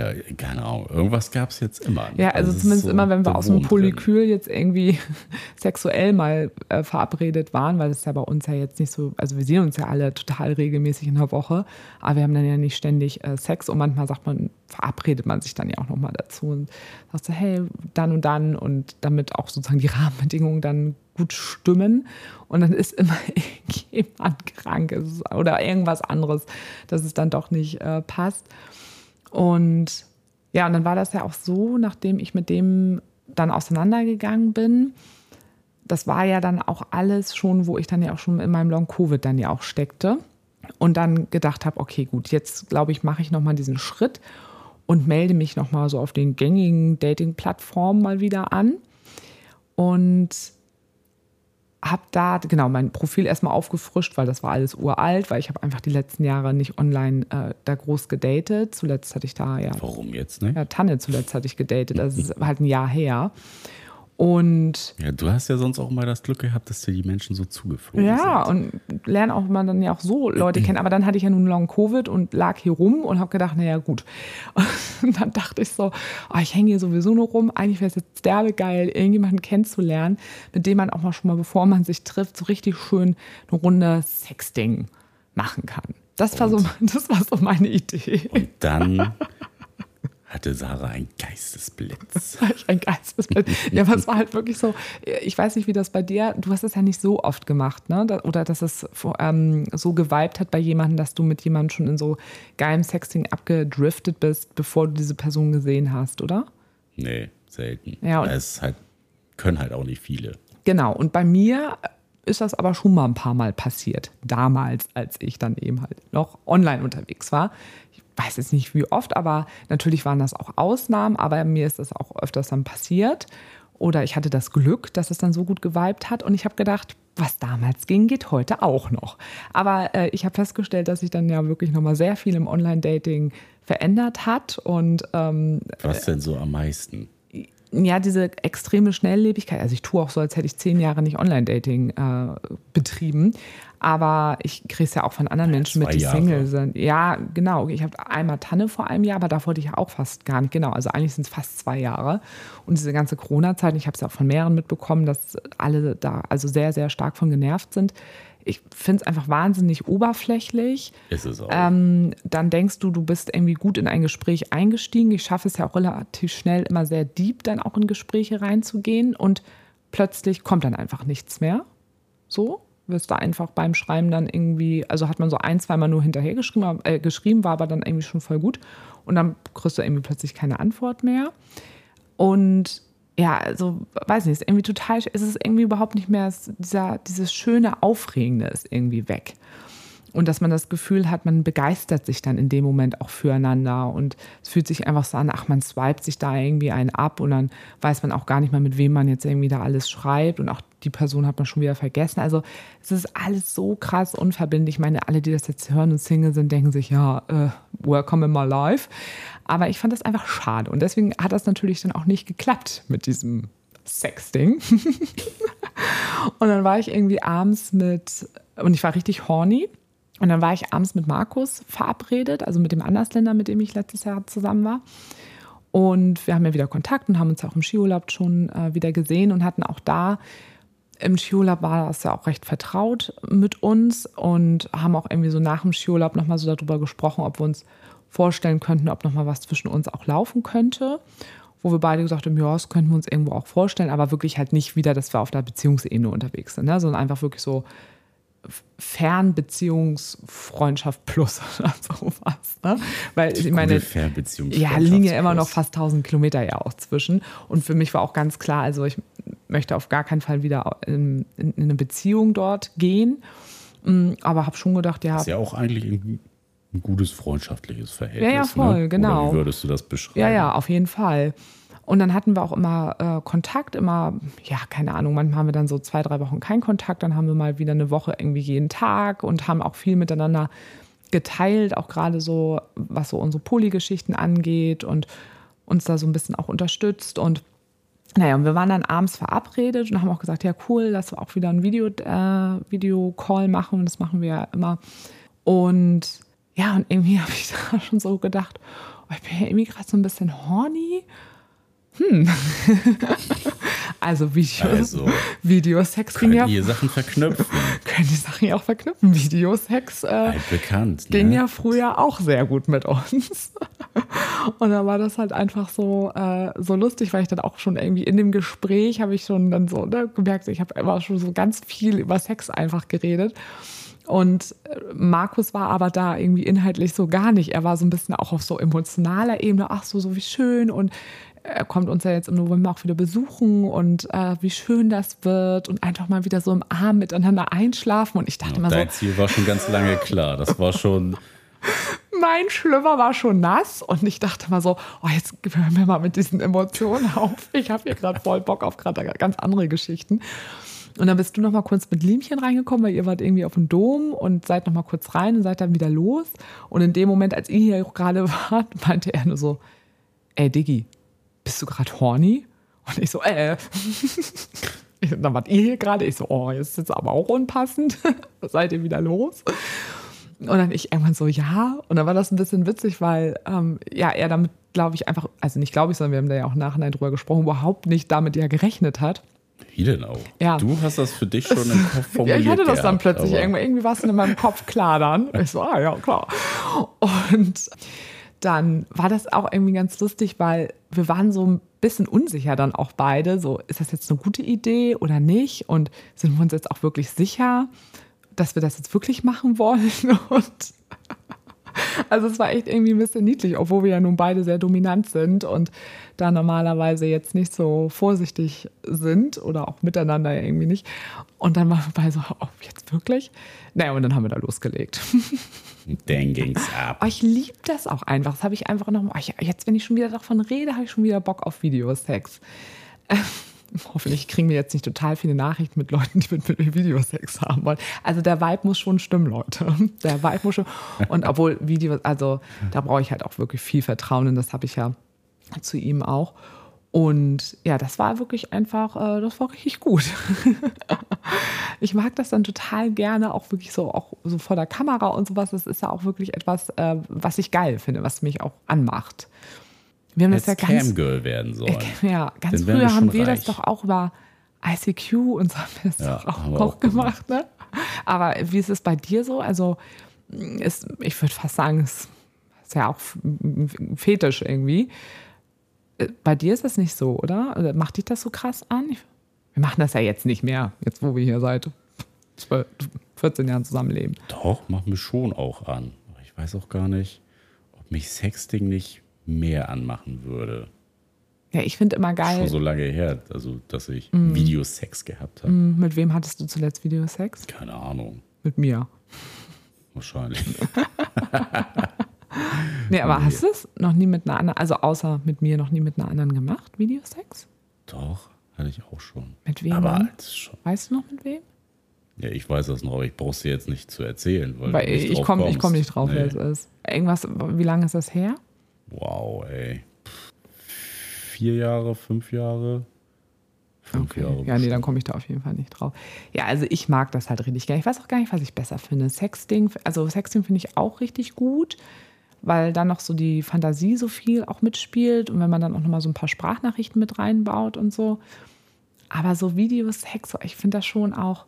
ja, keine Ahnung, irgendwas gab es jetzt immer. Ja, also, also zumindest so immer, wenn wir aus dem Polykül jetzt irgendwie sexuell mal äh, verabredet waren, weil das ja bei uns ja jetzt nicht so, also wir sehen uns ja alle total regelmäßig in der Woche, aber wir haben dann ja nicht ständig äh, Sex und manchmal sagt man, verabredet man sich dann ja auch nochmal dazu und sagt so, hey, dann und dann und damit auch sozusagen die Rahmenbedingungen dann gut stimmen und dann ist immer jemand krank oder irgendwas anderes, dass es dann doch nicht äh, passt. Und ja, und dann war das ja auch so, nachdem ich mit dem dann auseinandergegangen bin, das war ja dann auch alles schon, wo ich dann ja auch schon in meinem Long-Covid dann ja auch steckte und dann gedacht habe, okay, gut, jetzt glaube ich, mache ich nochmal diesen Schritt und melde mich nochmal so auf den gängigen Dating-Plattformen mal wieder an. Und habe da genau mein Profil erstmal aufgefrischt, weil das war alles uralt, weil ich habe einfach die letzten Jahre nicht online äh, da groß gedatet. Zuletzt hatte ich da ja. Warum jetzt, ne? Ja, Tanne zuletzt hatte ich gedatet, das ist halt ein Jahr her. Und ja, du hast ja sonst auch mal das Glück gehabt, dass dir die Menschen so zugeflogen ja, sind. Ja, und lernen auch mal dann ja auch so Leute kennen. Aber dann hatte ich ja nun Long Covid und lag hier rum und habe gedacht, naja, gut. Und dann dachte ich so, oh, ich hänge hier sowieso nur rum. Eigentlich wäre es jetzt derbe geil, irgendjemanden kennenzulernen, mit dem man auch mal schon mal, bevor man sich trifft, so richtig schön eine Runde Sexding machen kann. Das war, so, das war so meine Idee. Und dann hatte Sarah ein Geistesblitz. ein Geistesblitz. Ja, aber es war halt wirklich so, ich weiß nicht, wie das bei dir, du hast es ja nicht so oft gemacht, ne? Oder dass es ähm, so geweibt hat bei jemandem, dass du mit jemandem schon in so geilem Sexting abgedriftet bist, bevor du diese Person gesehen hast, oder? Nee, selten. Ja, es halt, können halt auch nicht viele. Genau, und bei mir ist das aber schon mal ein paar Mal passiert. Damals, als ich dann eben halt noch online unterwegs war weiß jetzt nicht wie oft, aber natürlich waren das auch Ausnahmen, aber mir ist das auch öfters dann passiert. Oder ich hatte das Glück, dass es dann so gut geweibt hat und ich habe gedacht, was damals ging, geht heute auch noch. Aber äh, ich habe festgestellt, dass sich dann ja wirklich nochmal sehr viel im Online-Dating verändert hat. Und, ähm, was denn so am meisten? ja, diese extreme Schnelllebigkeit. Also ich tue auch so, als hätte ich zehn Jahre nicht Online-Dating äh, betrieben. Aber ich kriege es ja auch von anderen Menschen mit, die Jahre. Single sind. Ja, genau. Ich habe einmal Tanne vor einem Jahr, aber da wollte ich ja auch fast gar nicht. Genau, also eigentlich sind es fast zwei Jahre. Und diese ganze Corona-Zeit, ich habe es ja auch von mehreren mitbekommen, dass alle da also sehr, sehr stark von genervt sind ich finde es einfach wahnsinnig oberflächlich. Ist es auch. Ähm, dann denkst du, du bist irgendwie gut in ein Gespräch eingestiegen. Ich schaffe es ja auch relativ schnell, immer sehr deep dann auch in Gespräche reinzugehen und plötzlich kommt dann einfach nichts mehr. So wirst du einfach beim Schreiben dann irgendwie, also hat man so ein, zweimal nur hinterher geschrieben, äh, geschrieben, war aber dann irgendwie schon voll gut. Und dann kriegst du irgendwie plötzlich keine Antwort mehr. Und ja, also weiß nicht, ist irgendwie total, ist es irgendwie überhaupt nicht mehr, dieser, dieses schöne Aufregende ist irgendwie weg. Und dass man das Gefühl hat, man begeistert sich dann in dem Moment auch füreinander und es fühlt sich einfach so an, ach, man swipet sich da irgendwie einen ab und dann weiß man auch gar nicht mehr, mit wem man jetzt irgendwie da alles schreibt und auch die Person hat man schon wieder vergessen. Also es ist alles so krass unverbindlich. Ich meine, alle, die das jetzt hören und Single sind, denken sich, ja, äh, welcome in my life. Aber ich fand das einfach schade. Und deswegen hat das natürlich dann auch nicht geklappt mit diesem Sexting. und dann war ich irgendwie abends mit, und ich war richtig horny. Und dann war ich abends mit Markus verabredet, also mit dem Andersländer, mit dem ich letztes Jahr zusammen war. Und wir haben ja wieder Kontakt und haben uns auch im Skiurlaub schon äh, wieder gesehen und hatten auch da im Skiurlaub war das ja auch recht vertraut mit uns und haben auch irgendwie so nach dem Skiurlaub nochmal so darüber gesprochen, ob wir uns vorstellen könnten, ob noch mal was zwischen uns auch laufen könnte. Wo wir beide gesagt haben, ja, das könnten wir uns irgendwo auch vorstellen, aber wirklich halt nicht wieder, dass wir auf der Beziehungsebene unterwegs sind, ne? sondern einfach wirklich so Fernbeziehungsfreundschaft plus oder sowas. Ne? Weil ich meine, ja, liegen ja immer noch fast 1000 Kilometer ja auch zwischen. Und für mich war auch ganz klar, also ich möchte auf gar keinen Fall wieder in, in eine Beziehung dort gehen. Mm, aber habe schon gedacht, ja. Das ist ja auch eigentlich ein gutes freundschaftliches Verhältnis. Ja, ja, voll, ne? genau. Oder wie würdest du das beschreiben? Ja, ja, auf jeden Fall. Und dann hatten wir auch immer äh, Kontakt, immer, ja, keine Ahnung, manchmal haben wir dann so zwei, drei Wochen keinen Kontakt, dann haben wir mal wieder eine Woche irgendwie jeden Tag und haben auch viel miteinander geteilt, auch gerade so, was so unsere Poly-Geschichten angeht und uns da so ein bisschen auch unterstützt. Und naja, und wir waren dann abends verabredet und haben auch gesagt, ja, cool, lass auch wieder ein Video, äh, Video-Call machen. Das machen wir ja immer. Und ja, und irgendwie habe ich da schon so gedacht, oh, ich bin ja irgendwie gerade so ein bisschen horny. Hm. also Videos, also, Videosex können ja, die Sachen verknüpfen. können die Sachen ja auch verknüpfen. Videosex äh, bekannt, ging ne? ja früher auch sehr gut mit uns. Und dann war das halt einfach so, äh, so lustig, weil ich dann auch schon irgendwie in dem Gespräch habe ich schon dann so ne, gemerkt, ich habe einfach schon so ganz viel über Sex einfach geredet. Und äh, Markus war aber da irgendwie inhaltlich so gar nicht. Er war so ein bisschen auch auf so emotionaler Ebene, ach so, so wie schön und er kommt uns ja jetzt im November auch wieder besuchen und äh, wie schön das wird und einfach mal wieder so im Arm miteinander einschlafen. Und ich dachte ja, mal so. Dein Ziel war schon ganz lange klar. Das war schon. mein Schlüpper war schon nass und ich dachte mal so, oh, jetzt hören wir mal mit diesen Emotionen auf. Ich habe hier gerade voll Bock auf gerade ganz andere Geschichten. Und dann bist du noch mal kurz mit Liemchen reingekommen, weil ihr wart irgendwie auf dem Dom und seid noch mal kurz rein und seid dann wieder los. Und in dem Moment, als ihr hier gerade wart, meinte er nur so, ey Diggi, bist du gerade horny? Und ich so, äh. dann wart ihr hier gerade. Ich so, oh, jetzt ist aber auch unpassend. seid ihr wieder los? Und dann ich irgendwann so, ja. Und dann war das ein bisschen witzig, weil ähm, ja, er damit, glaube ich, einfach, also nicht glaube ich, sondern wir haben da ja auch nachher drüber gesprochen, überhaupt nicht damit ja gerechnet hat. Wie denn auch? Ja. Du hast das für dich schon im Kopf Ja, formuliert. ich hatte das dann plötzlich. Irgendwie, irgendwie war es in meinem Kopf klar dann. Ich so, ah ja, klar. Und dann war das auch irgendwie ganz lustig, weil wir waren so ein bisschen unsicher dann auch beide. So, ist das jetzt eine gute Idee oder nicht? Und sind wir uns jetzt auch wirklich sicher, dass wir das jetzt wirklich machen wollen? Und also es war echt irgendwie ein bisschen niedlich, obwohl wir ja nun beide sehr dominant sind und da normalerweise jetzt nicht so vorsichtig sind oder auch miteinander irgendwie nicht. Und dann waren wir beide so, oh, jetzt wirklich? Naja, und dann haben wir da losgelegt. Dann ging's ab. Aber ich liebe das auch einfach. Das habe ich einfach noch. Ich, jetzt, wenn ich schon wieder davon rede, habe ich schon wieder Bock auf Videosex. Ähm, hoffentlich kriegen wir jetzt nicht total viele Nachrichten mit Leuten, die mit, mit mir Videosex haben wollen. Also der Vibe muss schon stimmen, Leute. Der Vibe muss schon. Und obwohl Videos, also da brauche ich halt auch wirklich viel Vertrauen und das habe ich ja zu ihm auch. Und ja, das war wirklich einfach, äh, das war richtig gut. ich mag das dann total gerne, auch wirklich so, auch so vor der Kamera und sowas. Das ist ja auch wirklich etwas, äh, was ich geil finde, was mich auch anmacht. Wir haben das Jetzt ja ganz, Camgirl werden sollen. ja, ganz Dann früher haben wir das reich. doch auch über ICQ und so haben wir das Ja, doch auch, auch auch gemacht, ne? Aber wie ist es bei dir so? Also, ist, ich würde fast sagen, es ist ja auch Fetisch irgendwie. Äh, Bei dir ist das nicht so, oder? Oder Macht dich das so krass an? Wir machen das ja jetzt nicht mehr, jetzt wo wir hier seit 12, 14 Jahren zusammenleben. Doch, macht mich schon auch an. Ich weiß auch gar nicht, ob mich Sexting nicht mehr anmachen würde. Ja, ich finde immer Schon geil. so lange her, also dass ich Mhm. Videosex gehabt habe. Hm, Mit wem hattest du zuletzt Videosex? Keine Ahnung. Mit mir. Wahrscheinlich. Nee, aber hast du es noch nie mit einer anderen, also außer mit mir noch nie mit einer anderen gemacht, Videosex? Doch, hatte ich auch schon. Mit wem Aber schon. Weißt du noch mit wem? Ja, ich weiß das noch, aber ich brauche es dir jetzt nicht zu erzählen. Weil, Weil ich komme ich kommst. komm nicht drauf, Nee. wer es ist. Irgendwas, wie lange ist das her? Wow, ey. Vier Jahre, fünf Jahre? Fünf Jahre. Ja, nee, dann komme ich da auf jeden Fall nicht drauf. Ja, also ich mag das halt richtig gerne. Ich weiß auch gar nicht, was ich besser finde. Sexting, also Sexting finde ich auch richtig gut, weil dann noch so die Fantasie so viel auch mitspielt und wenn man dann auch nochmal so ein paar Sprachnachrichten mit reinbaut und so. Aber so Videosex, ich finde das schon auch,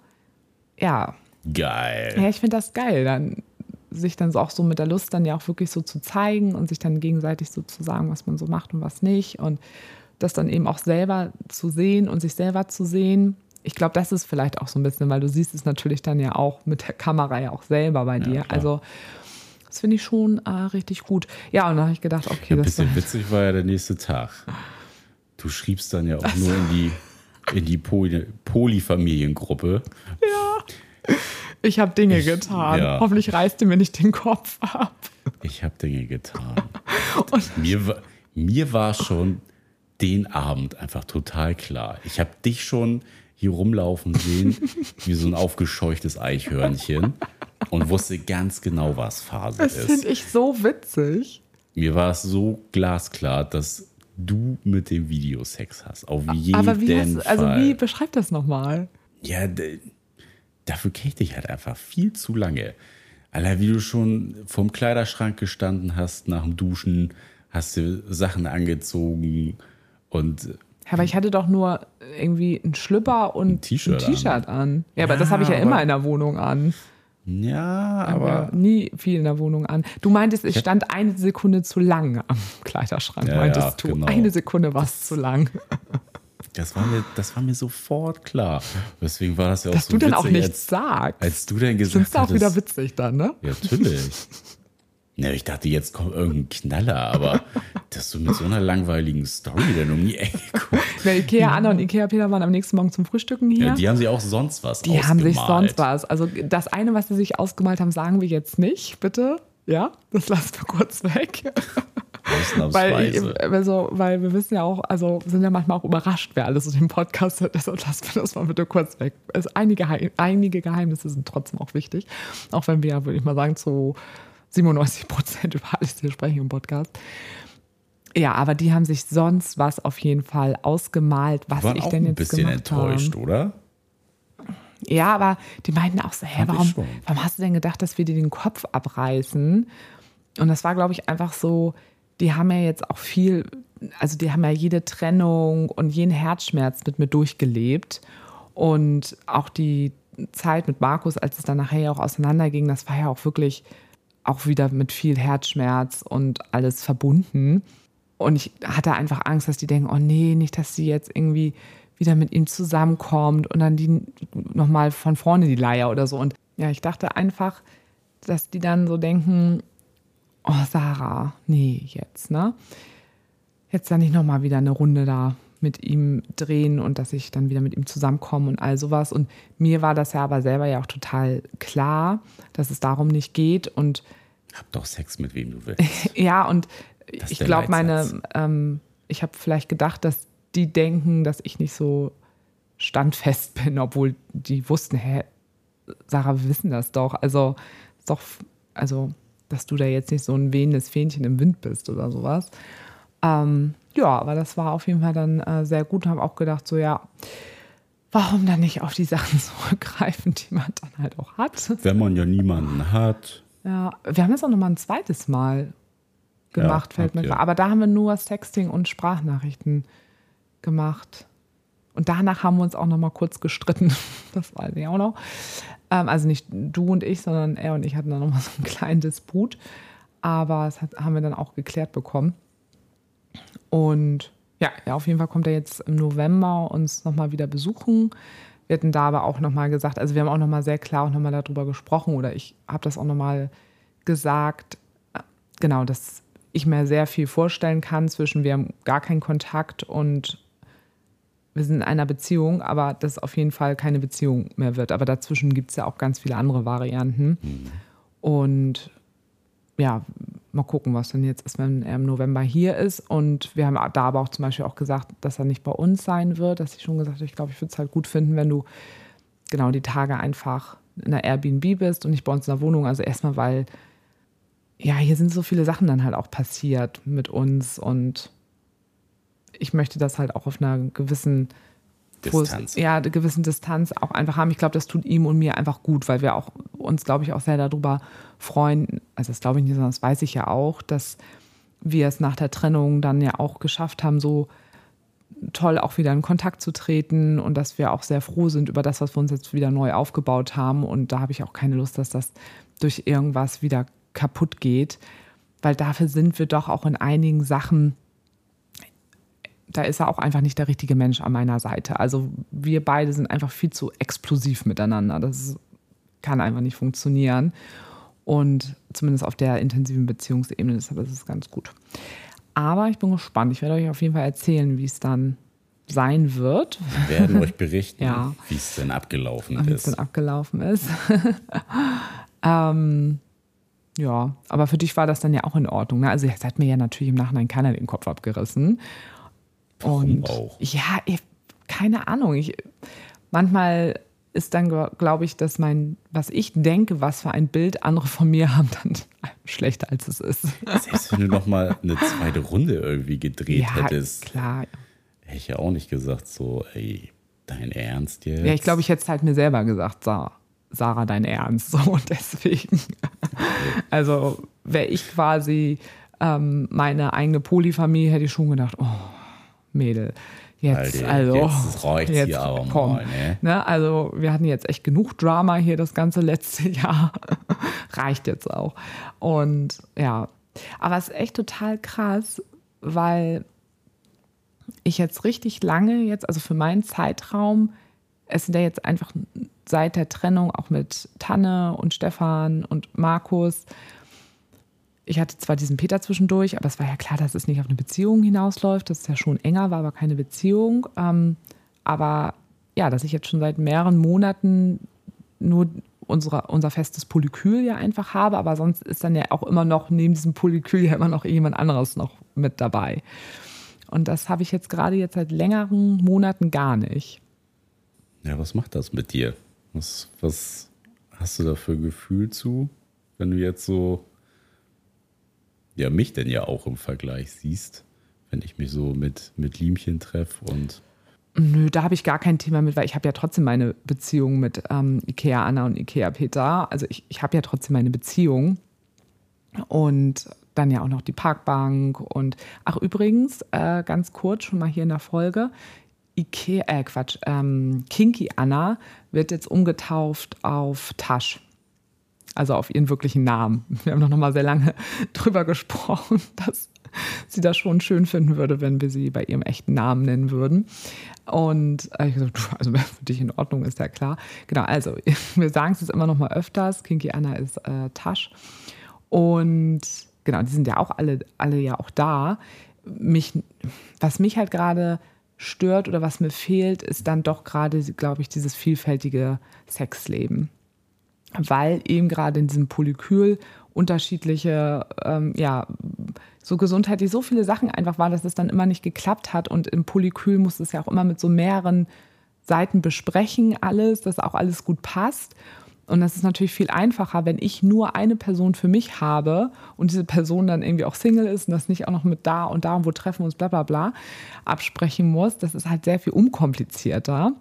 ja, Geil. Ja, ich finde das geil, dann sich dann so auch so mit der Lust dann ja auch wirklich so zu zeigen und sich dann gegenseitig so zu sagen, was man so macht und was nicht und das dann eben auch selber zu sehen und sich selber zu sehen. Ich glaube, das ist vielleicht auch so ein bisschen, weil du siehst es natürlich dann ja auch mit der Kamera ja auch selber bei dir. klar. also das finde ich schon äh, richtig gut. Ja, und dann habe ich gedacht, okay, Ja, ein das bisschen witzig war ja der nächste Tag. Du schriebst dann ja auch nur in die, in die Poly Polyfamiliengruppe. ich habe Dinge Ich- getan. ja. Hoffentlich reißt ihr mir nicht den Kopf ab. Ich habe Dinge getan. mir, war, mir war schon den Abend einfach total klar. Ich habe dich schon hier rumlaufen sehen, wie so ein aufgescheuchtes Eichhörnchen und wusste ganz genau, was Phase Das ist. finde ich so witzig. Mir war es so glasklar, dass du mit dem Videosex hast. Auf jeden Aber wie hast, Fall. also wie beschreib das nochmal? Ja, dafür kenne ich dich halt einfach viel zu lange. Alter, wie du schon vorm Kleiderschrank gestanden hast nach dem Duschen, hast du Sachen angezogen und Ja, aber ich hatte doch nur irgendwie einen Schlüpper und ein T-Shirt T-Shirt an. Ja, aber Ja, das habe ich ja immer in der Wohnung an. Ja, Aber nie viel in der Wohnung an. Du meintest, ich stand eine Sekunde zu lang am Kleiderschrank, Ja, meintest ja, du. genau. Eine Sekunde war es zu lang. das war, mir, das war mir sofort klar. Deswegen war das ja auch Dass so du dann auch witzig, nichts als, sagst. als du dann gesagt Findest du auch hattest, wieder witzig dann, ne? Ja, natürlich. Ja, ich dachte, jetzt kommt irgendein Knaller, aber dass du mit so einer langweiligen Story dann um die Ecke guckst. Der Ikea Anna und Ikea Peter waren am nächsten Morgen zum Frühstücken hier. Ja, die haben sich auch sonst was Die haben sich ausgemalt. sonst was. Also das eine, was sie sich ausgemalt haben, sagen wir jetzt nicht, bitte. Ja, das lassen wir kurz weg. Weil, ich, also, weil wir wissen ja auch, also sind ja manchmal auch überrascht, wer alles so den Podcast hört. Deshalb lassen wir das mal bitte kurz weg. Also einige, einige Geheimnisse sind trotzdem auch wichtig. Auch wenn wir ja, würde ich mal sagen, zu 97 Prozent über alles hier sprechen im Podcast. Ja, aber die haben sich sonst was auf jeden Fall ausgemalt, was ich denn ein jetzt bisschen gemacht enttäuscht, habe. oder? Ja, aber die meinten auch so, hä, warum, warum hast du denn gedacht, dass wir dir den Kopf abreißen? Und das war, glaube ich, einfach so, die haben ja jetzt auch viel also die haben ja jede Trennung und jeden Herzschmerz mit mir durchgelebt. Und auch die Zeit mit Markus, als es dann nachher auch auseinanderging, das war ja auch wirklich auch wieder mit viel Herzschmerz und alles verbunden. Und ich hatte einfach Angst, dass die denken, oh nee, nicht, dass sie jetzt irgendwie wieder mit ihm zusammenkommt und dann die nochmal von vorne die Leier oder so. Und ja, ich dachte einfach, dass die dann so denken, oh Sarah, nee, jetzt, ne? Jetzt dann nicht nochmal wieder eine Runde da mit ihm drehen und dass ich dann wieder mit ihm zusammenkomme und all sowas. Und mir war das ja aber selber ja auch total klar, dass es darum nicht geht. Und hab doch Sex mit wem du willst. ja, und ich glaube, meine, ähm, ich habe vielleicht gedacht, dass die denken, dass ich nicht so standfest bin, obwohl die wussten, hä, Sarah, wir wissen das doch. Also, doch, also, dass du da jetzt nicht so ein wehendes Fähnchen im Wind bist oder sowas. Ähm, ja, aber das war auf jeden Fall dann äh, sehr gut und habe auch gedacht, so ja, warum dann nicht auf die Sachen zurückgreifen, die man dann halt auch hat. Wenn man ja niemanden hat. Ja, wir haben das auch nochmal ein zweites Mal gemacht, ja, fällt mir klar. Aber da haben wir nur Sexting und Sprachnachrichten gemacht. Und danach haben wir uns auch nochmal kurz gestritten. Das weiß ich auch noch. Ähm, also nicht du und ich, sondern er und ich hatten dann nochmal so einen kleinen Disput. Aber das haben wir dann auch geklärt bekommen. Und ja, ja, auf jeden Fall kommt er jetzt im November uns nochmal wieder besuchen. Wir hatten da aber auch nochmal gesagt, also wir haben auch nochmal sehr klar auch nochmal darüber gesprochen oder ich habe das auch nochmal gesagt, genau, dass ich mir sehr viel vorstellen kann zwischen wir haben gar keinen Kontakt und wir sind in einer Beziehung, aber das auf jeden Fall keine Beziehung mehr wird. Aber dazwischen gibt es ja auch ganz viele andere Varianten. Mhm. Und ja, mal gucken, was dann jetzt ist, wenn er im November hier ist. Und wir haben da aber auch zum Beispiel auch gesagt, dass er nicht bei uns sein wird. Dass ich schon gesagt habe, ich glaube, ich würde es halt gut finden, wenn du genau die Tage einfach in einer Airbnb bist und nicht bei uns in der Wohnung. Also erstmal, weil ja, hier sind so viele Sachen dann halt auch passiert mit uns und ich möchte das halt auch auf einer gewissen Distanz. ja, gewissen Distanz auch einfach haben. Ich glaube, das tut ihm und mir einfach gut, weil wir auch uns, glaube ich, auch sehr darüber freuen. Also das glaube ich nicht, sondern das weiß ich ja auch, dass wir es nach der Trennung dann ja auch geschafft haben, so toll auch wieder in Kontakt zu treten und dass wir auch sehr froh sind über das, was wir uns jetzt wieder neu aufgebaut haben. Und da habe ich auch keine Lust, dass das durch irgendwas wieder kaputt geht, weil dafür sind wir doch auch in einigen Sachen da ist er auch einfach nicht der richtige Mensch an meiner Seite. Also wir beide sind einfach viel zu explosiv miteinander. Das kann einfach nicht funktionieren. Und zumindest auf der intensiven Beziehungsebene ist das ganz gut. Aber ich bin gespannt. Ich werde euch auf jeden Fall erzählen, wie es dann sein wird. Wir werden euch berichten, ja. wie es denn abgelaufen ist. Wie es denn abgelaufen ist. ähm, ja, aber für dich war das dann ja auch in Ordnung. Ne? Also, es hat mir ja natürlich im Nachhinein keiner den Kopf abgerissen. Warum und auch? ja, ich, keine Ahnung. Ich, manchmal ist dann, glaube ich, dass mein, was ich denke, was für ein Bild andere von mir haben, dann schlechter als es ist. Selbst wenn du noch mal eine zweite Runde irgendwie gedreht ja, hättest. klar. Hätte ich ja auch nicht gesagt, so, ey, dein Ernst jetzt? Ja, ich glaube, ich hätte es halt mir selber gesagt, Sarah, Sarah dein Ernst. So, und deswegen. Also, wäre ich quasi ähm, meine eigene Polyfamilie, hätte ich schon gedacht, oh, Mädel. Jetzt, Alter, also, jetzt reicht jetzt, hier aber komm, mal, ne? ne? Also, wir hatten jetzt echt genug Drama hier das ganze letzte Jahr. reicht jetzt auch. Und ja, aber es ist echt total krass, weil ich jetzt richtig lange jetzt, also für meinen Zeitraum, es sind ja jetzt einfach seit der Trennung auch mit Tanne und Stefan und Markus ich hatte zwar diesen Peter zwischendurch, aber es war ja klar, dass es nicht auf eine Beziehung hinausläuft, dass es ja schon enger war, aber keine Beziehung. Ähm, aber ja, dass ich jetzt schon seit mehreren Monaten nur unsere, unser festes Polykyl ja einfach habe, aber sonst ist dann ja auch immer noch neben diesem Polykyl ja immer noch jemand anderes noch mit dabei. Und das habe ich jetzt gerade jetzt seit längeren Monaten gar nicht. Ja, was macht das mit dir? Was, was hast du da für Gefühl zu, wenn du jetzt so ja mich denn ja auch im Vergleich siehst, wenn ich mich so mit, mit Liemchen treffe und. Nö, da habe ich gar kein Thema mit, weil ich habe ja trotzdem meine Beziehung mit ähm, Ikea Anna und Ikea Peter. Also ich, ich habe ja trotzdem meine Beziehung. Und dann ja auch noch die Parkbank und ach übrigens, äh, ganz kurz schon mal hier in der Folge, Ikea, äh Quatsch, ähm, Kinky Anna wird jetzt umgetauft auf Tasch. Also auf ihren wirklichen Namen. Wir haben noch mal sehr lange drüber gesprochen, dass sie das schon schön finden würde, wenn wir sie bei ihrem echten Namen nennen würden. Und äh, ich gesagt, also wenn für dich in Ordnung ist, ja klar. Genau, also wir sagen es jetzt immer noch mal öfters. Kinky Anna ist äh, Tasch. Und genau, die sind ja auch alle, alle ja auch da. Mich, was mich halt gerade stört oder was mir fehlt, ist dann doch gerade, glaube ich, dieses vielfältige Sexleben. Weil eben gerade in diesem Polykül unterschiedliche, ähm, ja, so gesundheitlich so viele Sachen einfach waren, dass es dann immer nicht geklappt hat. Und im Polykül muss es ja auch immer mit so mehreren Seiten besprechen, alles, dass auch alles gut passt. Und das ist natürlich viel einfacher, wenn ich nur eine Person für mich habe und diese Person dann irgendwie auch Single ist und das nicht auch noch mit da und da und wo treffen wir uns bla bla bla absprechen muss. Das ist halt sehr viel unkomplizierter,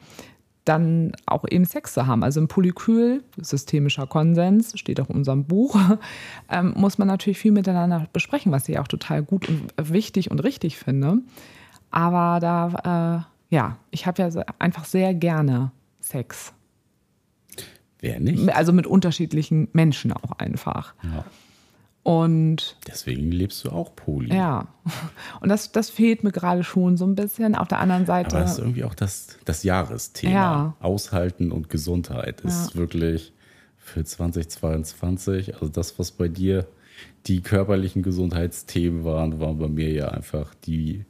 dann auch eben Sex zu haben. Also im Polykül, systemischer Konsens, steht auch in unserem Buch, ähm, muss man natürlich viel miteinander besprechen, was ich auch total gut und wichtig und richtig finde. Aber da, äh, ja, ich habe ja einfach sehr gerne Sex. Wer nicht? Also mit unterschiedlichen Menschen auch einfach. Ja. Und deswegen lebst du auch Poli. Ja. Und das, das fehlt mir gerade schon so ein bisschen. Auf der anderen Seite. Aber das ist irgendwie auch das, das Jahresthema. Ja. Aushalten und Gesundheit ist ja. wirklich für 2022. Also das, was bei dir die körperlichen Gesundheitsthemen waren, waren bei mir ja einfach die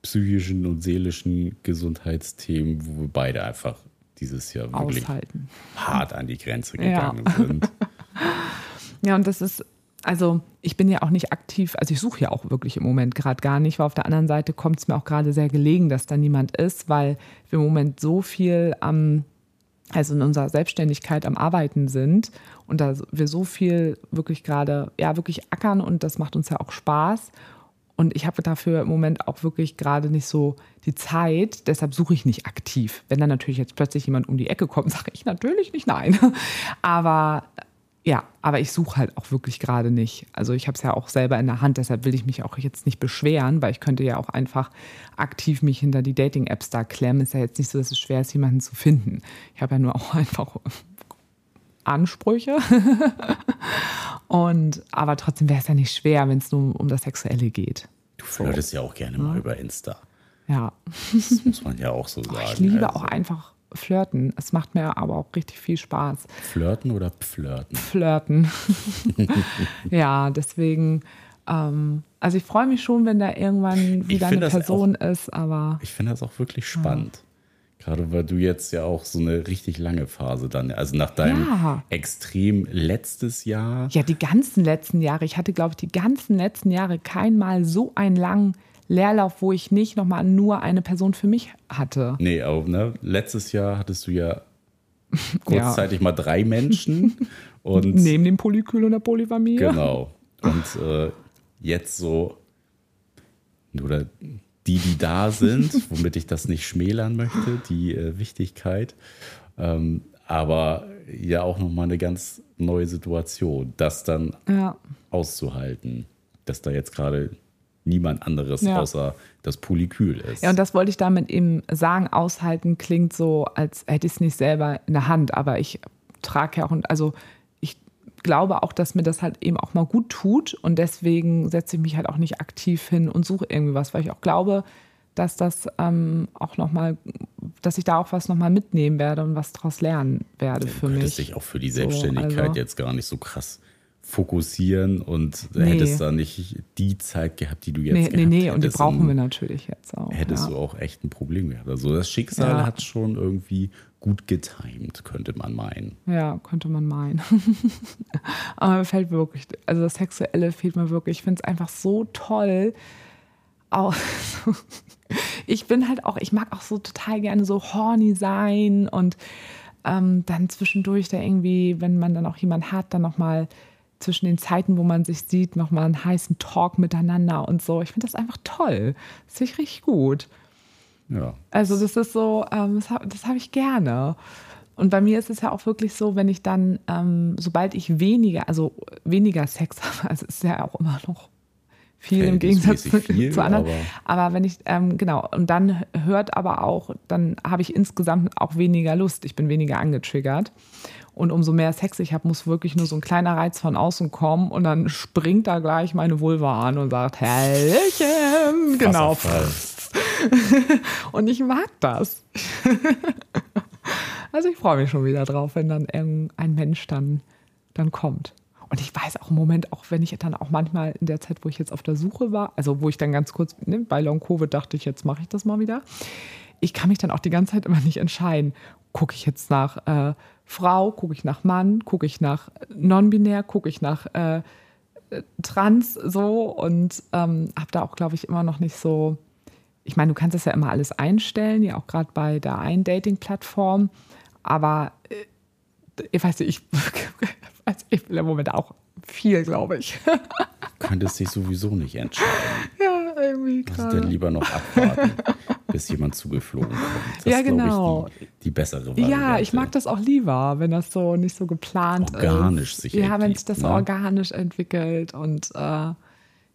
psychischen und seelischen Gesundheitsthemen, wo wir beide einfach dieses Jahr wirklich Aushalten. hart an die Grenze gegangen ja. sind. Ja, und das ist, also ich bin ja auch nicht aktiv, also ich suche ja auch wirklich im Moment gerade gar nicht, weil auf der anderen Seite kommt es mir auch gerade sehr gelegen, dass da niemand ist, weil wir im Moment so viel am, also in unserer Selbstständigkeit am Arbeiten sind und da wir so viel wirklich gerade, ja, wirklich ackern und das macht uns ja auch Spaß. Und ich habe dafür im Moment auch wirklich gerade nicht so die Zeit, deshalb suche ich nicht aktiv. Wenn dann natürlich jetzt plötzlich jemand um die Ecke kommt, sage ich natürlich nicht nein. Aber ja, aber ich suche halt auch wirklich gerade nicht. Also ich habe es ja auch selber in der Hand, deshalb will ich mich auch jetzt nicht beschweren, weil ich könnte ja auch einfach aktiv mich hinter die Dating-Apps da klemmen. Ist ja jetzt nicht so, dass es schwer ist, jemanden zu finden. Ich habe ja nur auch einfach Ansprüche. Und aber trotzdem wäre es ja nicht schwer, wenn es nur um das Sexuelle geht. Du flirtest so. ja auch gerne mal über Insta. Ja. Das muss man ja auch so sagen. Ich liebe also. auch einfach Flirten. Es macht mir aber auch richtig viel Spaß. Flirten oder Pflirten? Flirten. ja, deswegen. Ähm, also ich freue mich schon, wenn da irgendwann wieder eine Person auch, ist, aber. Ich finde das auch wirklich spannend. Ja. Gerade weil du jetzt ja auch so eine richtig lange Phase dann, also nach deinem ja. extrem letztes Jahr. Ja, die ganzen letzten Jahre. Ich hatte, glaube ich, die ganzen letzten Jahre kein Mal so einen langen Leerlauf, wo ich nicht nochmal nur eine Person für mich hatte. Nee, auch, ne? Letztes Jahr hattest du ja kurzzeitig ja. mal drei Menschen. und Neben dem Polykül und der Polyphamie. Genau. Und äh, jetzt so, oder die, die da sind, womit ich das nicht schmälern möchte, die äh, Wichtigkeit. Ähm, aber ja auch nochmal eine ganz neue Situation, das dann ja. auszuhalten, dass da jetzt gerade niemand anderes ja. außer das Polykül ist. Ja, und das wollte ich damit eben sagen. Aushalten klingt so, als hätte ich es nicht selber in der Hand, aber ich trage ja auch, also ich glaube auch, dass mir das halt eben auch mal gut tut und deswegen setze ich mich halt auch nicht aktiv hin und suche irgendwie was, weil ich auch glaube, dass das ähm, auch nochmal, dass ich da auch was nochmal mitnehmen werde und was daraus lernen werde ja, für mich. Du dich auch für die Selbstständigkeit so, also. jetzt gar nicht so krass fokussieren und nee. hättest da nicht die Zeit gehabt, die du jetzt nee, gehabt Nee, nee, und die brauchen wir natürlich jetzt auch. Hättest ja. du auch echt ein Problem gehabt. Also das Schicksal ja. hat schon irgendwie gut getimt, könnte man meinen. Ja, könnte man meinen. Aber mir fällt wirklich, also das Sexuelle fehlt mir wirklich. Ich finde es einfach so toll. Auch, ich bin halt auch, ich mag auch so total gerne so horny sein und ähm, dann zwischendurch da irgendwie, wenn man dann auch jemanden hat, dann nochmal zwischen den Zeiten, wo man sich sieht, nochmal einen heißen Talk miteinander und so. Ich finde das einfach toll. Das finde ich richtig gut. Ja. Also das ist so, ähm, das habe hab ich gerne. Und bei mir ist es ja auch wirklich so, wenn ich dann, ähm, sobald ich weniger, also weniger Sex habe, also es ist ja auch immer noch viel im Gegensatz zu, viel, zu anderen. aber- Aber, wenn ich, ähm, genau, und dann hört aber auch, dann habe ich insgesamt auch weniger Lust. Ich bin weniger angetriggert. Und umso mehr Sex ich habe, muss wirklich nur so ein kleiner Reiz von außen kommen und dann springt da gleich meine Vulva an und sagt, Hallöchen. Genau. Und ich mag das. also ich freue mich schon wieder drauf, wenn dann irgendein Mensch dann, dann kommt. Und ich weiß auch im Moment, auch wenn ich dann auch manchmal in der Zeit, wo ich jetzt auf der Suche war, also wo ich dann ganz kurz, ne, bei Long Covid dachte ich, jetzt mache ich das mal wieder. Ich kann mich dann auch die ganze Zeit immer nicht entscheiden. Gucke ich jetzt nach äh, Frau, gucke ich nach Mann, gucke ich nach non-binär, gucke ich nach äh, trans so und ähm, habe da auch, glaube ich, immer noch nicht so. Ich meine, du kannst das ja immer alles einstellen, ja auch gerade bei der einen Dating-Plattform, aber äh, ich weiß nicht, ich, also ich will im Moment auch viel, glaube ich. Könntest dich sowieso nicht entscheiden. ja, irgendwie Also gerade. dann lieber noch abwarten, bis jemand zugeflogen kommt. Das Ja, ist, glaub genau. Ich, die, die bessere Variante. Ja, ich mag das auch lieber, wenn das so nicht so geplant Organisch ist. sich Ja, wenn sich das so ne? organisch entwickelt und äh,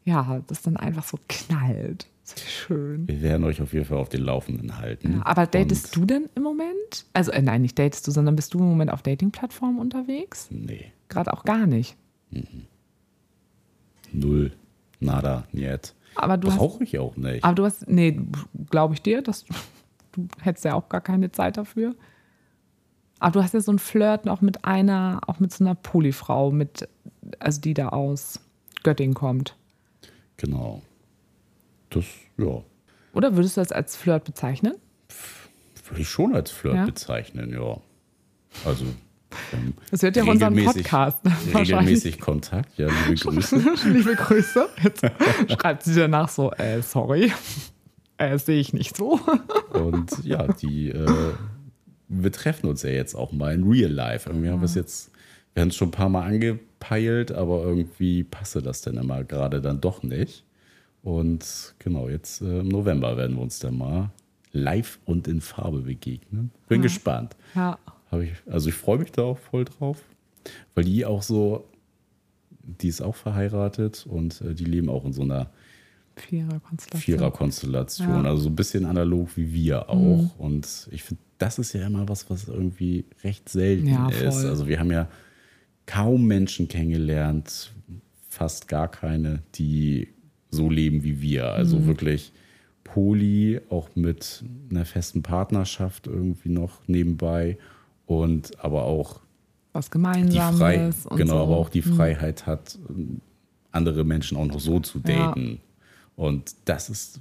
ja, das dann einfach so knallt. So schön. Wir werden euch auf jeden Fall auf den Laufenden halten. Ja, aber datest Und- du denn im Moment? Also, äh, nein, nicht datest du, sondern bist du im Moment auf Dating-Plattformen unterwegs? Nee, Gerade auch gar nicht. null, nada, niet. Aber du hast, Brauche ich auch nicht. aber du hast, nee, glaube ich dir, dass du hättest ja auch gar keine Zeit dafür. Aber du hast ja so ein Flirt auch mit einer, auch mit so einer Polyfrau, mit, also die da aus Göttingen kommt. Genau. Das, ja, Oder würdest du das als Flirt bezeichnen? würde ich schon als Flirt Ja? bezeichnen, ja. Also, Das wird ja auch unseren Podcast. Regelmäßig Kontakt, ja, liebe Grüße. Liebe Grüße. Jetzt schreibt sie danach so, äh, sorry. Äh, sehe ich nicht so. Und ja, die, äh, wir treffen uns ja jetzt auch mal in Real Life. Irgendwie haben wir es jetzt, wir haben es schon ein paar Mal angepeilt, aber irgendwie passte das dann immer gerade dann doch nicht. Und genau, jetzt äh, im November werden wir uns dann mal live und in Farbe begegnen. Bin gespannt. Ja. Ich, also ich freue mich da auch voll drauf, weil die auch so, die ist auch verheiratet und äh, die leben auch in so einer Vierer-Konstellation. Vierer-Konstellation. Ja. Mhm. Also so ein bisschen analog wie wir auch. Und ich finde, das ist ja immer was, was irgendwie recht selten Ja, ist. Also wir haben ja kaum Menschen kennengelernt, fast gar keine, die so leben wie wir. Also Mhm. wirklich Poly, auch mit einer festen Partnerschaft irgendwie noch nebenbei. Und aber auch Was die Gemeinsames. Frei, genau, so. aber auch die Freiheit hat, andere Menschen auch noch so zu Ja. daten. Und das ist,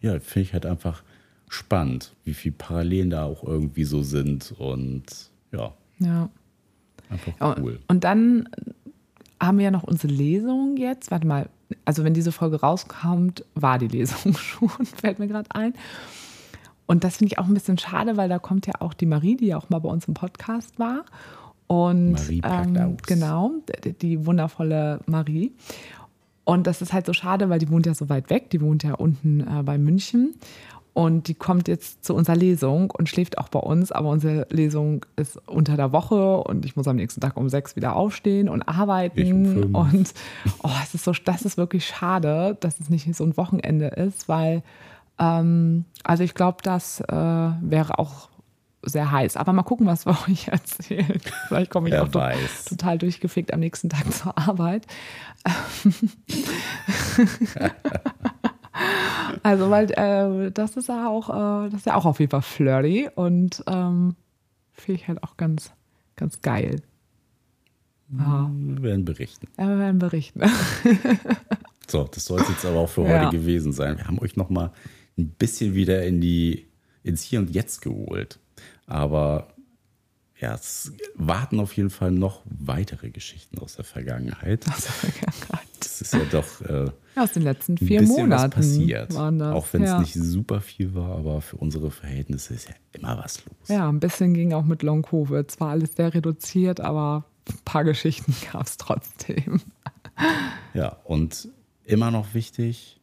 ja, finde ich halt einfach spannend, wie viel Parallelen da auch irgendwie so sind und ja, Ja. einfach Ja, cool. Und dann haben wir ja noch unsere Lesung jetzt. Warte mal, also wenn diese Folge rauskommt, war die Lesung schon, fällt mir gerade ein. Und das finde ich auch ein bisschen schade, weil da kommt ja auch die Marie, die ja auch mal bei uns im Podcast war. Und Marie packt ähm, genau, die, die wundervolle Marie. Und das ist halt so schade, weil die wohnt ja so weit weg. Die wohnt ja unten äh, bei München. Und die kommt jetzt zu unserer Lesung und schläft auch bei uns. Aber unsere Lesung ist unter der Woche und ich muss am nächsten Tag um sechs wieder aufstehen und Ich um arbeiten. fünf. Und oh, es ist so, das ist wirklich schade, dass es nicht so ein Wochenende ist, weil ähm, also ich glaube, das äh, wäre auch sehr heiß. Aber mal gucken, was wir euch erzählen. Vielleicht komme ich Wer auch to- total durchgefickt am nächsten Tag zur Arbeit. also, weil äh, das ist ja auch, äh, das ist ja auch auf jeden Fall flirty und ähm, finde ich halt auch ganz, ganz geil. Ja, Wir werden berichten. ja, wir werden berichten. So, das soll es jetzt aber auch für Ja. heute gewesen sein. Wir haben euch noch mal ein bisschen wieder in die, ins Hier und Jetzt geholt. Aber ja, es warten auf jeden Fall noch weitere Geschichten aus der Vergangenheit. Das ist ja doch äh, Ja, aus den letzten ein vier bisschen Monaten was passiert. das. Auch wenn es ja. nicht super viel war, aber für unsere Verhältnisse ist ja immer was los. Ja, ein bisschen ging auch mit Long Covid. Es war alles sehr reduziert, aber ein paar Geschichten gab es trotzdem. Ja, und immer noch wichtig,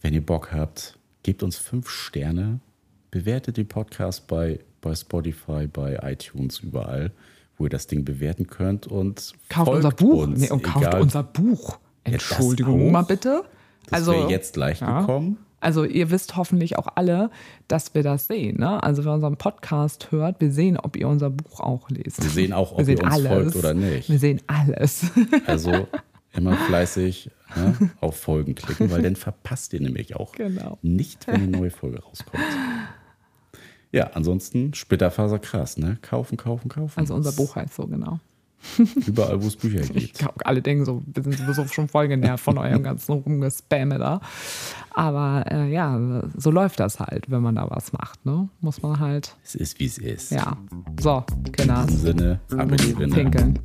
wenn ihr Bock habt, gebt uns fünf Sterne, bewertet den Podcast bei, bei Spotify, bei iTunes, überall, wo ihr das Ding bewerten könnt und Kauft unser Buch. Uns, nee, und kauft egal- unser Buch. Entschuldigung auch. mal bitte. Das Also, wäre jetzt leicht ja. gekommen. Also ihr wisst hoffentlich auch alle, dass wir das sehen. Ne? Also wer unseren Podcast hört, wir sehen, ob ihr unser Buch auch lest. Wir sehen auch, ob Wir ihr uns alles. folgt oder nicht. Wir sehen alles. Also immer fleißig ne, auf Folgen klicken, weil dann verpasst ihr nämlich auch Genau. nicht, wenn eine neue Folge rauskommt. Ja, ansonsten Splitterfaser krass, ne? Kaufen, kaufen, kaufen. Also unser Buch heißt so, genau. Überall, wo es Bücher Ich gibt. glaube, alle denken so, wir sind sowieso schon voll genervt von eurem ganzen Rumgespamme da. Aber äh, ja, so läuft das halt, wenn man da was macht. Ne? Muss man halt, Es ist, wie es ist. ja. So, Kinder, In diesem Sinne, ab in die pinkeln.